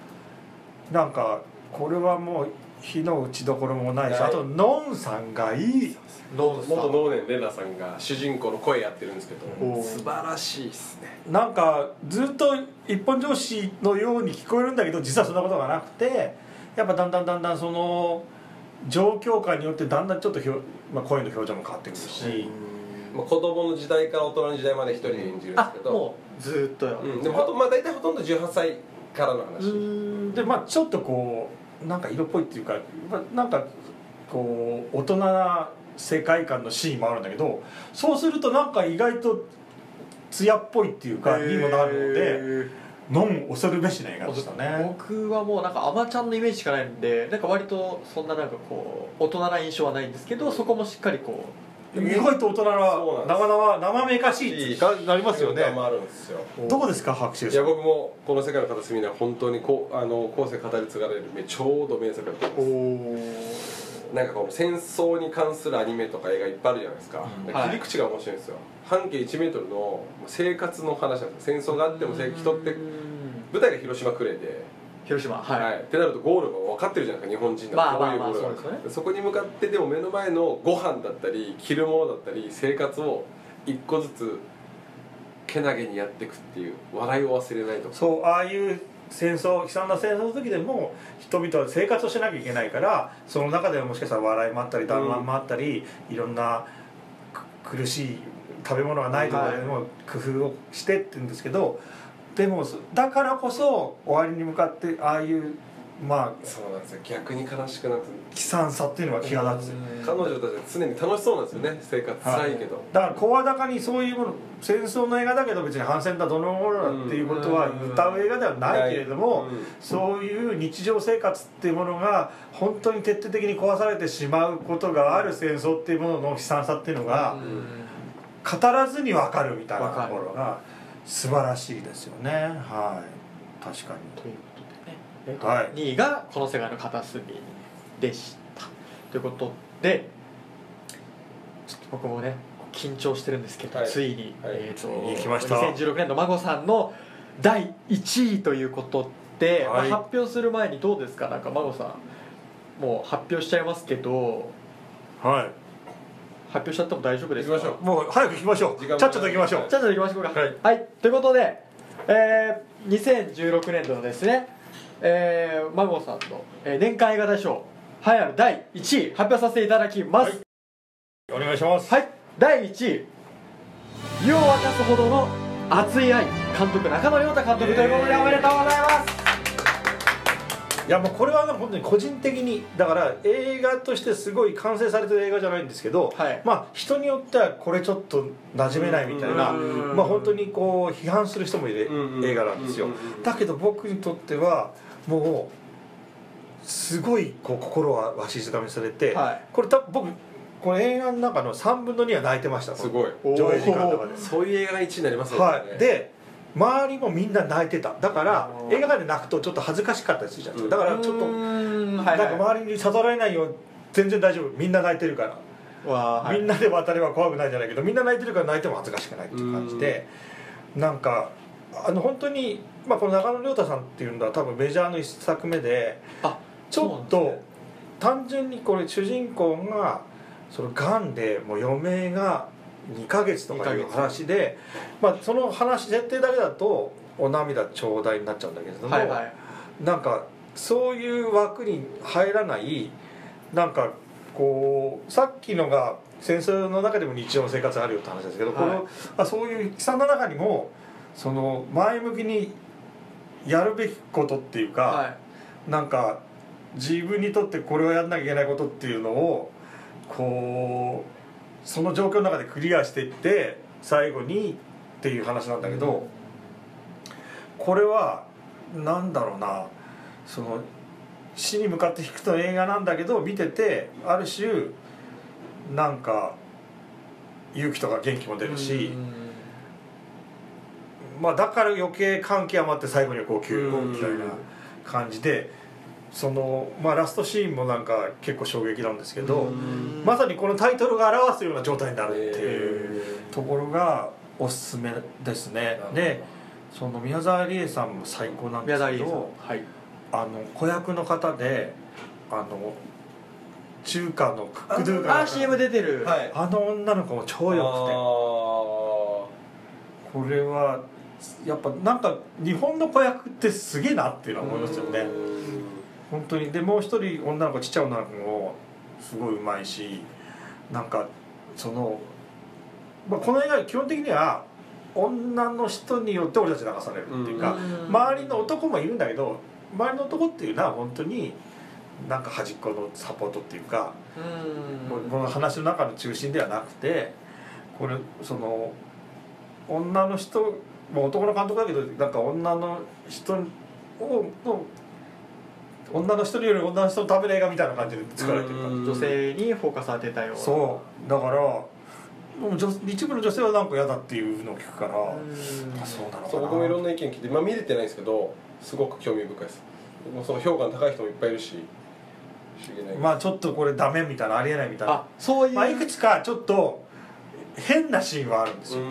[SPEAKER 3] なんかこれはもう火の打ちどころもないしあとノンさんがいい。
[SPEAKER 1] ノース
[SPEAKER 2] 元能年レナさんが主人公の声やってるんですけど素晴らしいですね。
[SPEAKER 3] なんかずっと一本上司のように聞こえるんだけど実はそんなことがなくてやっぱだんだんだんだんその状況下によってだんだんちょっとひょ、まあ、声の表情も変わってくるし
[SPEAKER 2] まあ子供の時代から大人の時代まで一人で演じるんです
[SPEAKER 1] あ
[SPEAKER 2] けど。
[SPEAKER 1] もうずーっとや
[SPEAKER 2] うん、でもほとまあ大体ほとんど18歳からの話。
[SPEAKER 1] ん
[SPEAKER 3] でまあちょっとこうなんか色っぽいっていうかまあなんかこう大人な世界観のシーンもあるんだけどそうするとなんか意外と艶っぽいっていうかにもなるので
[SPEAKER 1] へ
[SPEAKER 3] ノン恐るべしな映画
[SPEAKER 1] ー
[SPEAKER 3] でしたね。
[SPEAKER 1] 僕はもうなんかアマちゃんのイメージしかないんでなんか割とそんななんかこう大人な印象はないんですけどそこもしっかりこ
[SPEAKER 3] 意外と大人な
[SPEAKER 2] そうなんです。
[SPEAKER 3] 生々生めかしいってなりますよね。
[SPEAKER 2] もあるんですよ。
[SPEAKER 1] う
[SPEAKER 3] どこですか白秋
[SPEAKER 2] いや僕もこの世界の片隅には本当にこうあの後世語り継がれるめちょうど名作だと思い
[SPEAKER 1] お
[SPEAKER 2] ます。
[SPEAKER 1] お
[SPEAKER 2] なんかこの戦争に関するアニメとか映画いっぱいあるじゃないですか、
[SPEAKER 1] うん。
[SPEAKER 2] で切り口が面白いんですよ。半径1メートルの生活の話なんですよ。戦争があってもせ人って舞台が広島呉で、
[SPEAKER 1] 広島。はい、
[SPEAKER 2] はい。ってなるとゴールが分かってるじゃないですか日本人だと。
[SPEAKER 1] まあまあまあ
[SPEAKER 2] こういうゴールが。
[SPEAKER 1] そうですよね。
[SPEAKER 2] そこに向かってでも目の前のご飯だったり着るものだったり生活を一個ずつけなげにやっていくっていう笑いを忘れないとか。
[SPEAKER 3] そうああいう戦争悲惨な戦争の時でも人々は生活をしなきゃいけないからその中でももしかしたら笑いもあったり団らんもあったり、いろんなく苦しい食べ物がないところでも工夫をしてって言うんですけど、でもだからこそ終わりに向かってああいうまあ
[SPEAKER 2] そうなんですよ。逆に悲しくなって。
[SPEAKER 3] 悲惨さっていうのが際立つ。
[SPEAKER 2] 彼女たちは常に楽しそうなんですよね。生活辛いけど、
[SPEAKER 3] だから声高にそういうもの戦争の映画だけど別に反戦だどのものだっていうことは歌う映画ではないけれども、
[SPEAKER 2] うん。
[SPEAKER 3] そういう日常生活っていうものが本当に徹底的に壊されてしまうことがある戦争っていうものの悲惨さっていうのが語らずに分かるみたいなところが素晴らしいですよね。はい。確かに。
[SPEAKER 1] ということでね、
[SPEAKER 3] はい。
[SPEAKER 1] 2位が「この世界の片隅」でした。ということでちょっと僕もね緊張してるんですけど、
[SPEAKER 2] はい。
[SPEAKER 1] ついに、
[SPEAKER 2] はい。
[SPEAKER 1] えーと
[SPEAKER 3] ついに来ました。
[SPEAKER 1] 2016年の孫さんの第1位ということで、
[SPEAKER 3] はい。
[SPEAKER 1] まあ、発表する前にどうですか？なんか孫さんもう発表しちゃいますけど。
[SPEAKER 3] はい
[SPEAKER 1] 発表しちゃっても大丈夫ですか？
[SPEAKER 2] 行きましょ
[SPEAKER 3] もう早く行きましょう。ちゃっちゃと行きましょう。
[SPEAKER 1] ちょっと行きましょうか。
[SPEAKER 3] はい。
[SPEAKER 1] ということで、えー、2016年度のですね、えー、孫さんの、えー年間映画大賞栄えある第1位発表させていただきます。
[SPEAKER 3] はい。お願いします。
[SPEAKER 1] はい、第1位湯を沸かすほどの熱い愛監督中野亮太監督ということでおめでとうございます
[SPEAKER 3] いやもうこれはね本当に個人的にだから映画としてすごい完成されてる映画じゃないんですけど、
[SPEAKER 1] はい。
[SPEAKER 3] まあ人によってはこれちょっと馴染めないみたいな
[SPEAKER 1] うん
[SPEAKER 3] まあ本当にこう批判する人もいる
[SPEAKER 2] うん
[SPEAKER 3] 映画なんですよ。だけど僕にとってはもうすごいこう心はわしづかみにされて、
[SPEAKER 1] はい。
[SPEAKER 3] これ多分僕この映画の中の3分の2は泣いてました
[SPEAKER 2] すごい。
[SPEAKER 3] 上映時間の中で。
[SPEAKER 2] そういう映画が1位になりますよね。
[SPEAKER 3] はい、で周りもみんな泣いてた。だから映画館で泣くとちょっと恥ずかしかったりするじゃないですか。だからちょっと、なんか周りに悟られないよ全然大丈夫。みんな泣いてるから、みんなで渡れば怖くないじゃないけどみんな泣いてるから泣いても恥ずかしくないっていう感じでなんかあの本当に、まあ、この中野亮太さんっていうのは多分メジャーの一作目で
[SPEAKER 1] あ
[SPEAKER 3] ちょっと単純にこれ主人公がそのがんでもう余命が2ヶ月とかいう
[SPEAKER 1] 2ヶ月。
[SPEAKER 3] 話で、まあ、その話設定だけだとお涙頂戴になっちゃうんだけれども、
[SPEAKER 1] はいはい。
[SPEAKER 3] なんかそういう枠に入らないなんかこうさっきのが戦争の中でも日常の生活あるよって話ですけど、
[SPEAKER 1] はい。
[SPEAKER 3] このあそういう悲惨な中にもその前向きにやるべきことっていうか、
[SPEAKER 1] はい。
[SPEAKER 3] なんか自分にとってこれをやんなきゃいけないことっていうのをこうその状況の中でクリアしていって最後にっていう話なんだけど、これはなんだろうなその死に向かって引くと映画なんだけど見ててある種なんか勇気とか元気も出るし、まあ、だから余計感極まって最後にはこう急行みたいな感じでその、まあ、ラストシーンもなんか結構衝撃なんですけど
[SPEAKER 2] うん。
[SPEAKER 3] まさにこのタイトルが表すような状態になるっていう
[SPEAKER 2] え
[SPEAKER 3] ところがおすすめですね。
[SPEAKER 2] ー
[SPEAKER 3] でその宮沢りえさんも最高なんですけど
[SPEAKER 1] はい。
[SPEAKER 3] あの子役の方であの中華のクックドゥかなんか
[SPEAKER 1] あ CM 出てる、
[SPEAKER 2] はい。
[SPEAKER 3] あの女の子も超良くて。これはやっぱなんか日本の子役ってすげえなっていうのは思いますよね本当に。でもう一人女の子ちっちゃい女の子もすごいうまいしなんかその、まあ、この映画基本的には女の人によって俺たち流されるっていうか、
[SPEAKER 1] うん。
[SPEAKER 3] 周りの男もいるんだけど周りの男っていうのは本当になんか端っこのサポートっていうか、
[SPEAKER 1] うん。
[SPEAKER 3] この話の中の中心ではなくてこれその女の人男の監督だけどなんか女の人をの女の人より女の人のための映画みたいな感じで作られてるから
[SPEAKER 2] うん。
[SPEAKER 1] 女性にフォーカス当てたような。
[SPEAKER 3] そう。だからもう女一部の女性はなんか嫌だっていうのを聞くから、
[SPEAKER 1] うん。
[SPEAKER 3] あそうなのかな。
[SPEAKER 2] そう僕もいろんな意見聞いて、まあ、見れてないんですけどすごく興味深いです。僕もその評価の高い人もいっぱいいるし
[SPEAKER 3] まあちょっとこれダメみたいなありえないみたいな。
[SPEAKER 1] あそういう、
[SPEAKER 3] まあ、いくつかちょっと変なシーンはあるんですよ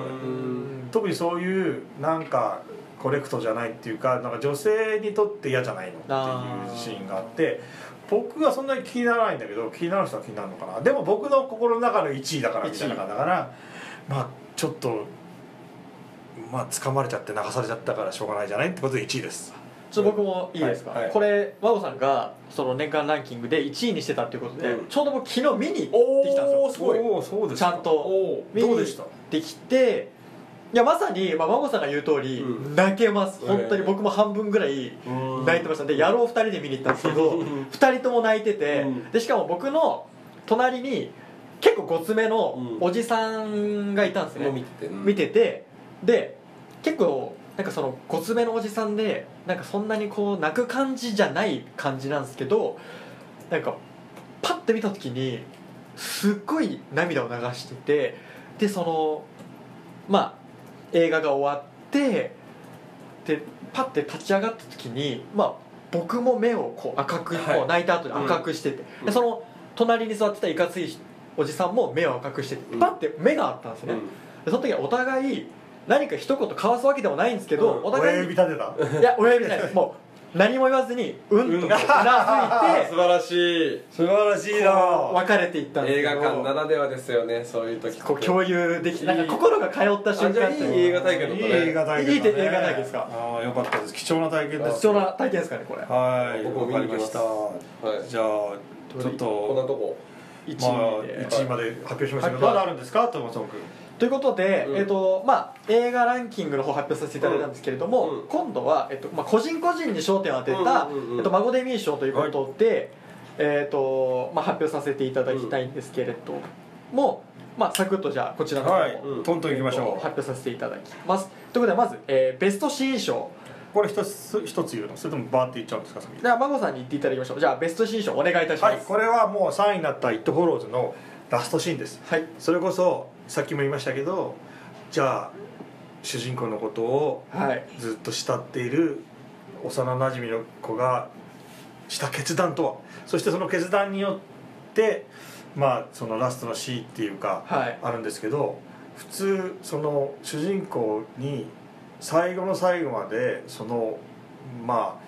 [SPEAKER 3] 特にそういうなんかコレクトじゃないっていうかなんか女性にとって嫌じゃないのっていうシーンがあって僕はそんなに気にならないんだけど気になる人は気になるのかな。でも僕の心の中の1位だからみたいなだからまあちょっとまあ掴まれちゃって流されちゃったからしょうがないじゃないってことで1位です。
[SPEAKER 1] ちょっと僕もいいですか、
[SPEAKER 2] はいはい。
[SPEAKER 1] これ和尾さんがその年間ランキングで1位にしてたっていうことで、
[SPEAKER 2] うん。
[SPEAKER 1] ちょうど僕昨日見に行ってきたんですよ。
[SPEAKER 2] おーすごい。
[SPEAKER 3] そうです
[SPEAKER 1] ちゃんと
[SPEAKER 2] お
[SPEAKER 1] 見に行っ
[SPEAKER 3] どうでした？
[SPEAKER 1] てきていやまさに、まあ、孫さんが言う通り、
[SPEAKER 2] うん。
[SPEAKER 1] 泣けます。
[SPEAKER 2] えー
[SPEAKER 1] 本当に僕も半分ぐらい泣いてました。で野郎2人で見に行ったんですけど
[SPEAKER 2] うん。
[SPEAKER 1] 2人とも泣いてて、
[SPEAKER 2] うん。
[SPEAKER 1] でしかも僕の隣に結構ごつめの
[SPEAKER 2] うん。
[SPEAKER 1] おじさんがいたんですね、
[SPEAKER 2] もう見てて。
[SPEAKER 1] 見ててで結構なんかそのごつめのおじさんでなんかそんなにこう泣く感じじゃない感じなんですけどなんかパッて見た時にすっごい涙を流しててでそのまあ映画が終わってでパッて立ち上がった時にまあ僕も目をこう赤く、
[SPEAKER 2] はい。
[SPEAKER 1] こう泣いた後で赤くしてて、
[SPEAKER 2] うん。
[SPEAKER 1] でその隣に座ってたいかついおじさんも目を赤くして
[SPEAKER 2] うん。
[SPEAKER 1] パッて目があったんですね、でその時はお互い何か一言交わすわけでもないんですけど、
[SPEAKER 2] うん。
[SPEAKER 3] 親
[SPEAKER 1] お互いに
[SPEAKER 3] 指立てた？
[SPEAKER 1] いや親指じゃないです。もう何も言わずにうんとうなずいて (laughs)
[SPEAKER 2] 素晴らしい。
[SPEAKER 3] 素晴らしいな。
[SPEAKER 1] 別れていったんです
[SPEAKER 2] 映
[SPEAKER 1] けど
[SPEAKER 2] 画館ならではですよねそういう時
[SPEAKER 1] こう共有できてなんか心が通った瞬
[SPEAKER 2] あじゃあ
[SPEAKER 1] 間って
[SPEAKER 2] いい映画体験だったね。
[SPEAKER 3] いい映画体験だね。
[SPEAKER 1] いい映画体験ですか？
[SPEAKER 3] ああよかったです。貴重な体験です
[SPEAKER 1] 貴重な体験ですか？ねこれ
[SPEAKER 3] はい。
[SPEAKER 2] 僕も見に行きます。
[SPEAKER 3] わかりました。
[SPEAKER 2] はい。
[SPEAKER 3] じゃあちょっと。
[SPEAKER 2] こんなとこ
[SPEAKER 1] ？1
[SPEAKER 3] まあ
[SPEAKER 1] 位で、
[SPEAKER 3] 1位まで発表しましたけど。
[SPEAKER 1] はい。
[SPEAKER 3] まだあるんですか？友松君
[SPEAKER 1] ということで、
[SPEAKER 2] うん。
[SPEAKER 1] えっとまあ、映画ランキングの方発表させていただいたんですけれども、
[SPEAKER 2] うん。
[SPEAKER 1] 今度は、えっとまあ、個人個人に焦点を当てた、
[SPEAKER 2] うんうんうん
[SPEAKER 1] えっと、孫デミー賞ということで、えっとまあ、発表させていただきたいんですけれども、まあ、サクッとじゃあこちらの方を、
[SPEAKER 3] はい。
[SPEAKER 2] うん。
[SPEAKER 3] トントンいきましょ
[SPEAKER 1] 発表させていただきます。ということでまず、えーベスト新人賞
[SPEAKER 3] うこれ一つ一つ言うの？それともバーって言っちゃうんですか先に
[SPEAKER 1] では孫さんに言っていただきましょう。じゃあベスト新人賞お願いいたします。
[SPEAKER 3] はい。これはもう3位になった「イット・フォローズ」のラストシーンです。
[SPEAKER 1] はい。
[SPEAKER 3] それこそさっきも言いましたけどじゃあ主人公のことを
[SPEAKER 1] はい。
[SPEAKER 3] ずっと慕っている幼なじみの子がした決断とはそしてその決断によってまあそのラストのシーンっていうか
[SPEAKER 1] はい。
[SPEAKER 3] あるんですけど普通その主人公に最後の最後までそのま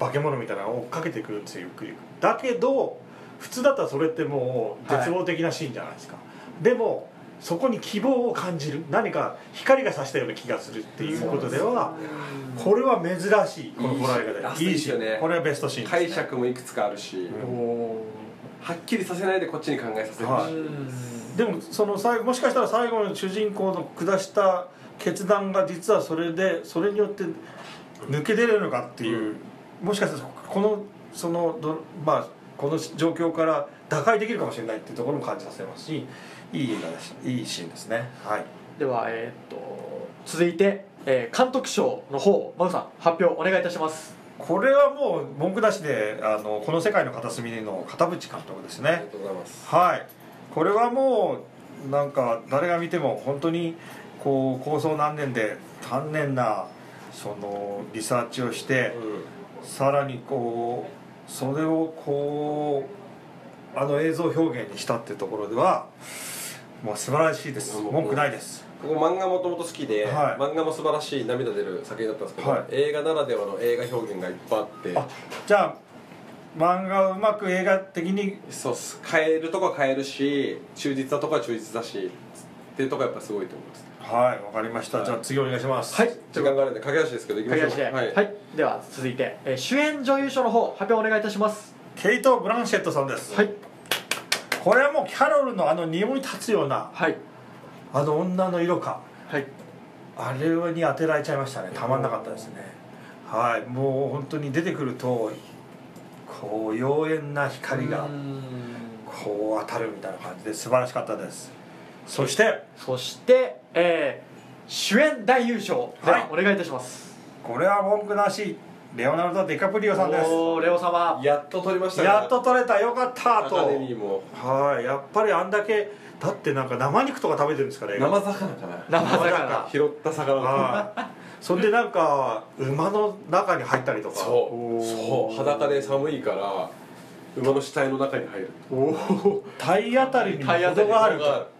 [SPEAKER 3] あ化け物みたいなのを追っかけてくるんですよゆっくり。だけど普通だったらそれってもう絶望的なシーンじゃないですか、でもそこに希望を感じる。何か光が差したような気がするっていうことではこれは珍しい。このホラー映画で。いいシ
[SPEAKER 2] トいいですよね
[SPEAKER 3] ーン。これはベストシーンです、ね、
[SPEAKER 2] 解釈もいくつかあるし。はっきりさせないでこっちに考えさせるし、
[SPEAKER 3] はい。でもその最後もしかしたら最後の主人公の下した決断が実はそれでそれによって抜け出れるのかっていう、もしかしたらこのそのどまあこの状況から打開できるかもしれないっていうところも感じさせますしいい映画ですいいシーンですね。はい。
[SPEAKER 1] ではえーっと続いて、えー監督賞の方マグさん発表お願いいたします。
[SPEAKER 3] これはもう文句なしであのこの世界の片隅の片渕監督ですね。
[SPEAKER 2] ありがとうございます。
[SPEAKER 3] はい。これはもうなんか誰が見ても本当にこう構想何年で丹念なそのリサーチをしてさらにこうそれをこうあの映像表現にしたっていうところではもう素晴らしいです。文句ないです。
[SPEAKER 2] 僕漫画もともと好きで、
[SPEAKER 3] はい。
[SPEAKER 2] 漫画も素晴らしい涙出る作品だったんですけど、
[SPEAKER 3] はい。
[SPEAKER 2] 映画ならではの映画表現がいっぱいあって。
[SPEAKER 3] あじゃあ漫画をうまく映画的に
[SPEAKER 2] そうっす。変えるとこは変えるし忠実なとこは忠実だしっていうとこはやっぱすごいと思います
[SPEAKER 3] はいわかりました、
[SPEAKER 2] はい。
[SPEAKER 3] じゃあ次お願いします。
[SPEAKER 1] はい。
[SPEAKER 2] 時間があるんで駆け足ですけどいきましょう。
[SPEAKER 1] 駆け足で、
[SPEAKER 2] はい、
[SPEAKER 1] はい、では続いて、えー主演女優賞の方発表お願いいたします。
[SPEAKER 3] ケイト・ブランシェットさんです、
[SPEAKER 1] はい。
[SPEAKER 3] これはもうキャロルのあの匂い立つような
[SPEAKER 1] はい。
[SPEAKER 3] あの女の色か。
[SPEAKER 1] はい。
[SPEAKER 3] あれに当てられちゃいましたね。たまんなかったですね。はい。もう本当に出てくるとこう妖艶な光がこう当たるみたいな感じで素晴らしかったですそして
[SPEAKER 1] そして、えー主演男優賞。では
[SPEAKER 3] はい。
[SPEAKER 1] お願いいたします、
[SPEAKER 3] これは文句なし。レオナルド・ディカプリオさんです。
[SPEAKER 1] おーレオ様。
[SPEAKER 2] やっと撮りましたね。
[SPEAKER 3] やっと撮れた。よかった。
[SPEAKER 2] ア
[SPEAKER 3] と
[SPEAKER 2] カデミーも。
[SPEAKER 3] はい。やっぱりあんだけだってなんか生肉とか食べてるんですから映画
[SPEAKER 2] 生魚かな。
[SPEAKER 1] 生魚。
[SPEAKER 2] 拾った魚。
[SPEAKER 3] はい。そんでなんか馬の中に入ったりとか。
[SPEAKER 2] そう。そう。裸で寒いから馬の死体の中に入る。
[SPEAKER 1] おお
[SPEAKER 3] 体当たりにも
[SPEAKER 1] 体当たり
[SPEAKER 3] 程がある
[SPEAKER 2] が
[SPEAKER 3] と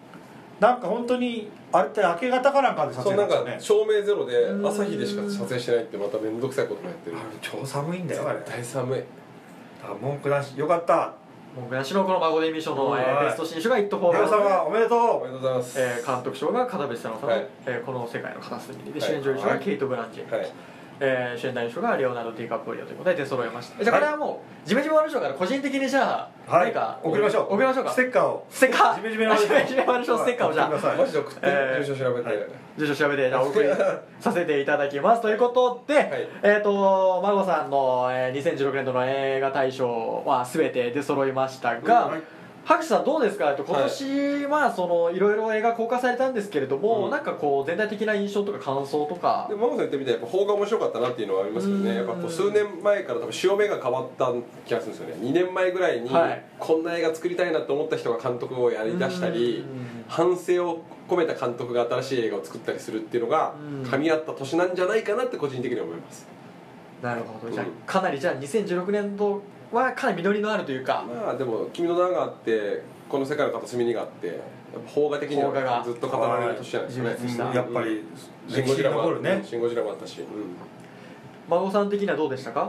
[SPEAKER 3] なんか本当にあれって明け方かなんかで撮
[SPEAKER 2] そうなんか
[SPEAKER 3] 影なんですよね
[SPEAKER 2] 照明ゼロで
[SPEAKER 1] うん。
[SPEAKER 2] 朝日でしか撮影してないってまた面倒くさいこともやってる。
[SPEAKER 3] 超寒いんだよあれ。
[SPEAKER 2] 絶対寒い
[SPEAKER 3] あ文句なしよかった。
[SPEAKER 1] 僕なしのこの孫デミー賞の、えー
[SPEAKER 3] はい。
[SPEAKER 1] ベスト新種が「イット・フォー
[SPEAKER 3] 様おめでと
[SPEAKER 2] おめでとう。ございます
[SPEAKER 1] えー監督賞が片渕さんの、
[SPEAKER 2] はい。
[SPEAKER 1] えーこの世界の片隅に。で
[SPEAKER 2] はい。
[SPEAKER 1] 主演女優賞
[SPEAKER 3] はい。
[SPEAKER 1] がケイト・ブランチェ、
[SPEAKER 2] はい
[SPEAKER 1] えー主演男優賞がレオナルド・ディカプリオということで出揃えました。じゃあこれはもうジメジメワル賞から個人的にじゃあ、
[SPEAKER 3] うはい。
[SPEAKER 1] 何か
[SPEAKER 3] 送りましょう。
[SPEAKER 1] 送りましょうか。
[SPEAKER 3] ステッカーを。
[SPEAKER 1] ステッカー
[SPEAKER 3] ジメジメワル
[SPEAKER 1] ジメジメステッカーを。じゃあ
[SPEAKER 2] マジで送って
[SPEAKER 1] えー
[SPEAKER 2] 住所調べて、
[SPEAKER 3] はい。
[SPEAKER 1] 住所調べてじゃあお送りさせていただきます。ということで、
[SPEAKER 2] い。
[SPEAKER 1] えっ、と孫さんの、えー2016年度の映画大賞は全て出揃いましたが、
[SPEAKER 3] はい
[SPEAKER 1] 白手さんどうですか？えっと今年、まあそのいろいろ映画公開されたんですけれども、
[SPEAKER 2] うん。
[SPEAKER 1] なんかこう全体的な印象とか感想とか。
[SPEAKER 2] でマモさん言ってみたらやっぱ邦画面白かったなっていうのはありますけどね。
[SPEAKER 1] うん。
[SPEAKER 2] やっぱこう数年前から多分潮目が変わった気がするんですよね。2年前ぐらいに
[SPEAKER 1] はい。
[SPEAKER 2] こんな映画作りたいなと思った人が監督をやりだしたり
[SPEAKER 1] うん。
[SPEAKER 2] 反省を込めた監督が新しい映画を作ったりするっていうのが
[SPEAKER 1] うん。
[SPEAKER 2] 噛み合った年なんじゃないかなって個人的には思います。
[SPEAKER 1] なるほど。じゃあ、
[SPEAKER 2] うん
[SPEAKER 1] かなりじゃあ2016年度はかなり実りのあるというか。
[SPEAKER 2] まあでも「君の名があってこの世界の片隅に」があってやっぱ邦画的にはずっと語られる年じゃないですかね。
[SPEAKER 3] やっぱり
[SPEAKER 2] シン・ゴジラも
[SPEAKER 3] 残るね。
[SPEAKER 2] シン・ゴジラもあったし、
[SPEAKER 1] 孫さん的にはどうでしたか？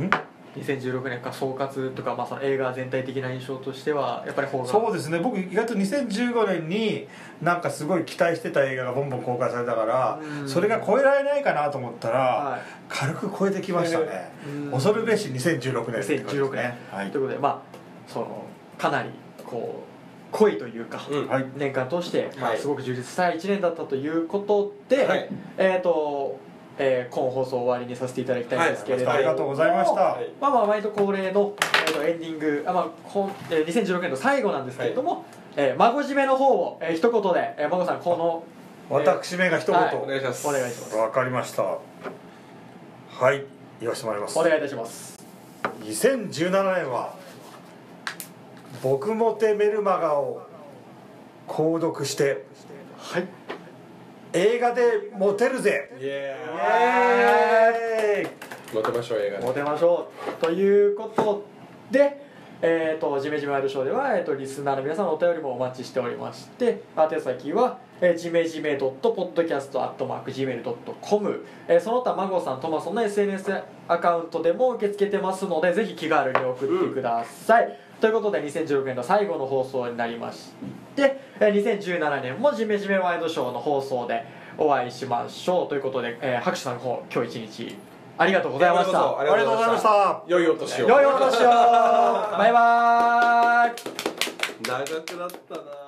[SPEAKER 3] ん？
[SPEAKER 1] 2016年か総括とか、まあ、その映画全体的な印象としてはやっぱり邦画。
[SPEAKER 3] そうですね。僕意外と2015年になんかすごい期待してた映画がボンボン公開されたから
[SPEAKER 1] うん。
[SPEAKER 3] それが超えられないかなと思ったら、
[SPEAKER 1] はい。
[SPEAKER 3] 軽く超えてきましたね。
[SPEAKER 1] うん。
[SPEAKER 3] 恐るべし2016年です
[SPEAKER 1] 2016
[SPEAKER 3] ね
[SPEAKER 1] 年、
[SPEAKER 3] はい。
[SPEAKER 1] ということでまあそのかなりこう濃いというか、
[SPEAKER 2] うん。
[SPEAKER 3] はい。
[SPEAKER 1] 年間通して、まあ、
[SPEAKER 2] はい。
[SPEAKER 1] すごく充実した1年だったということで、
[SPEAKER 2] はい。
[SPEAKER 1] えっ、と、えー、今放送終わりにさせていただきたいんですけれども、
[SPEAKER 3] ありがとうございました、
[SPEAKER 2] はい。
[SPEAKER 1] まあまあ毎度恒例の、えーとエンディングあ、まあこんえー、2016年の最後なんですけれども、えー孫締めの方を、えー、一言で、えー、孫さんこの
[SPEAKER 3] 私めが一言、
[SPEAKER 1] はい
[SPEAKER 2] お願いします。
[SPEAKER 1] お願いします。
[SPEAKER 3] わかりました。はい言わせてもらいます。
[SPEAKER 1] お願いいたします。
[SPEAKER 3] 2017年は僕もてメルマガを購読して
[SPEAKER 1] はい
[SPEAKER 3] 映画でモテるぜ。
[SPEAKER 2] モテましょう映画で
[SPEAKER 1] モテましょう。ということでえー、とジメジメワイドショーでは、えー、とリスナーの皆さんのお便りもお待ちしておりまして宛先は、えー、ジメジメ .podcast.gmail.com、えー、その他マゴさんトマソンの SNS アカウントでも受け付けてますのでぜひ気軽に送ってください、ということで2016年の最後の放送になりまして、えー、2017年もジメジメワイドショーの放送でお会いしましょうということで、えー、拍手さんの方今日一日ありがとうございました。
[SPEAKER 2] あ
[SPEAKER 3] ありがとうございました。
[SPEAKER 2] 良いお年を。
[SPEAKER 1] 良いお年を。バイバーイ。
[SPEAKER 2] 長くなったな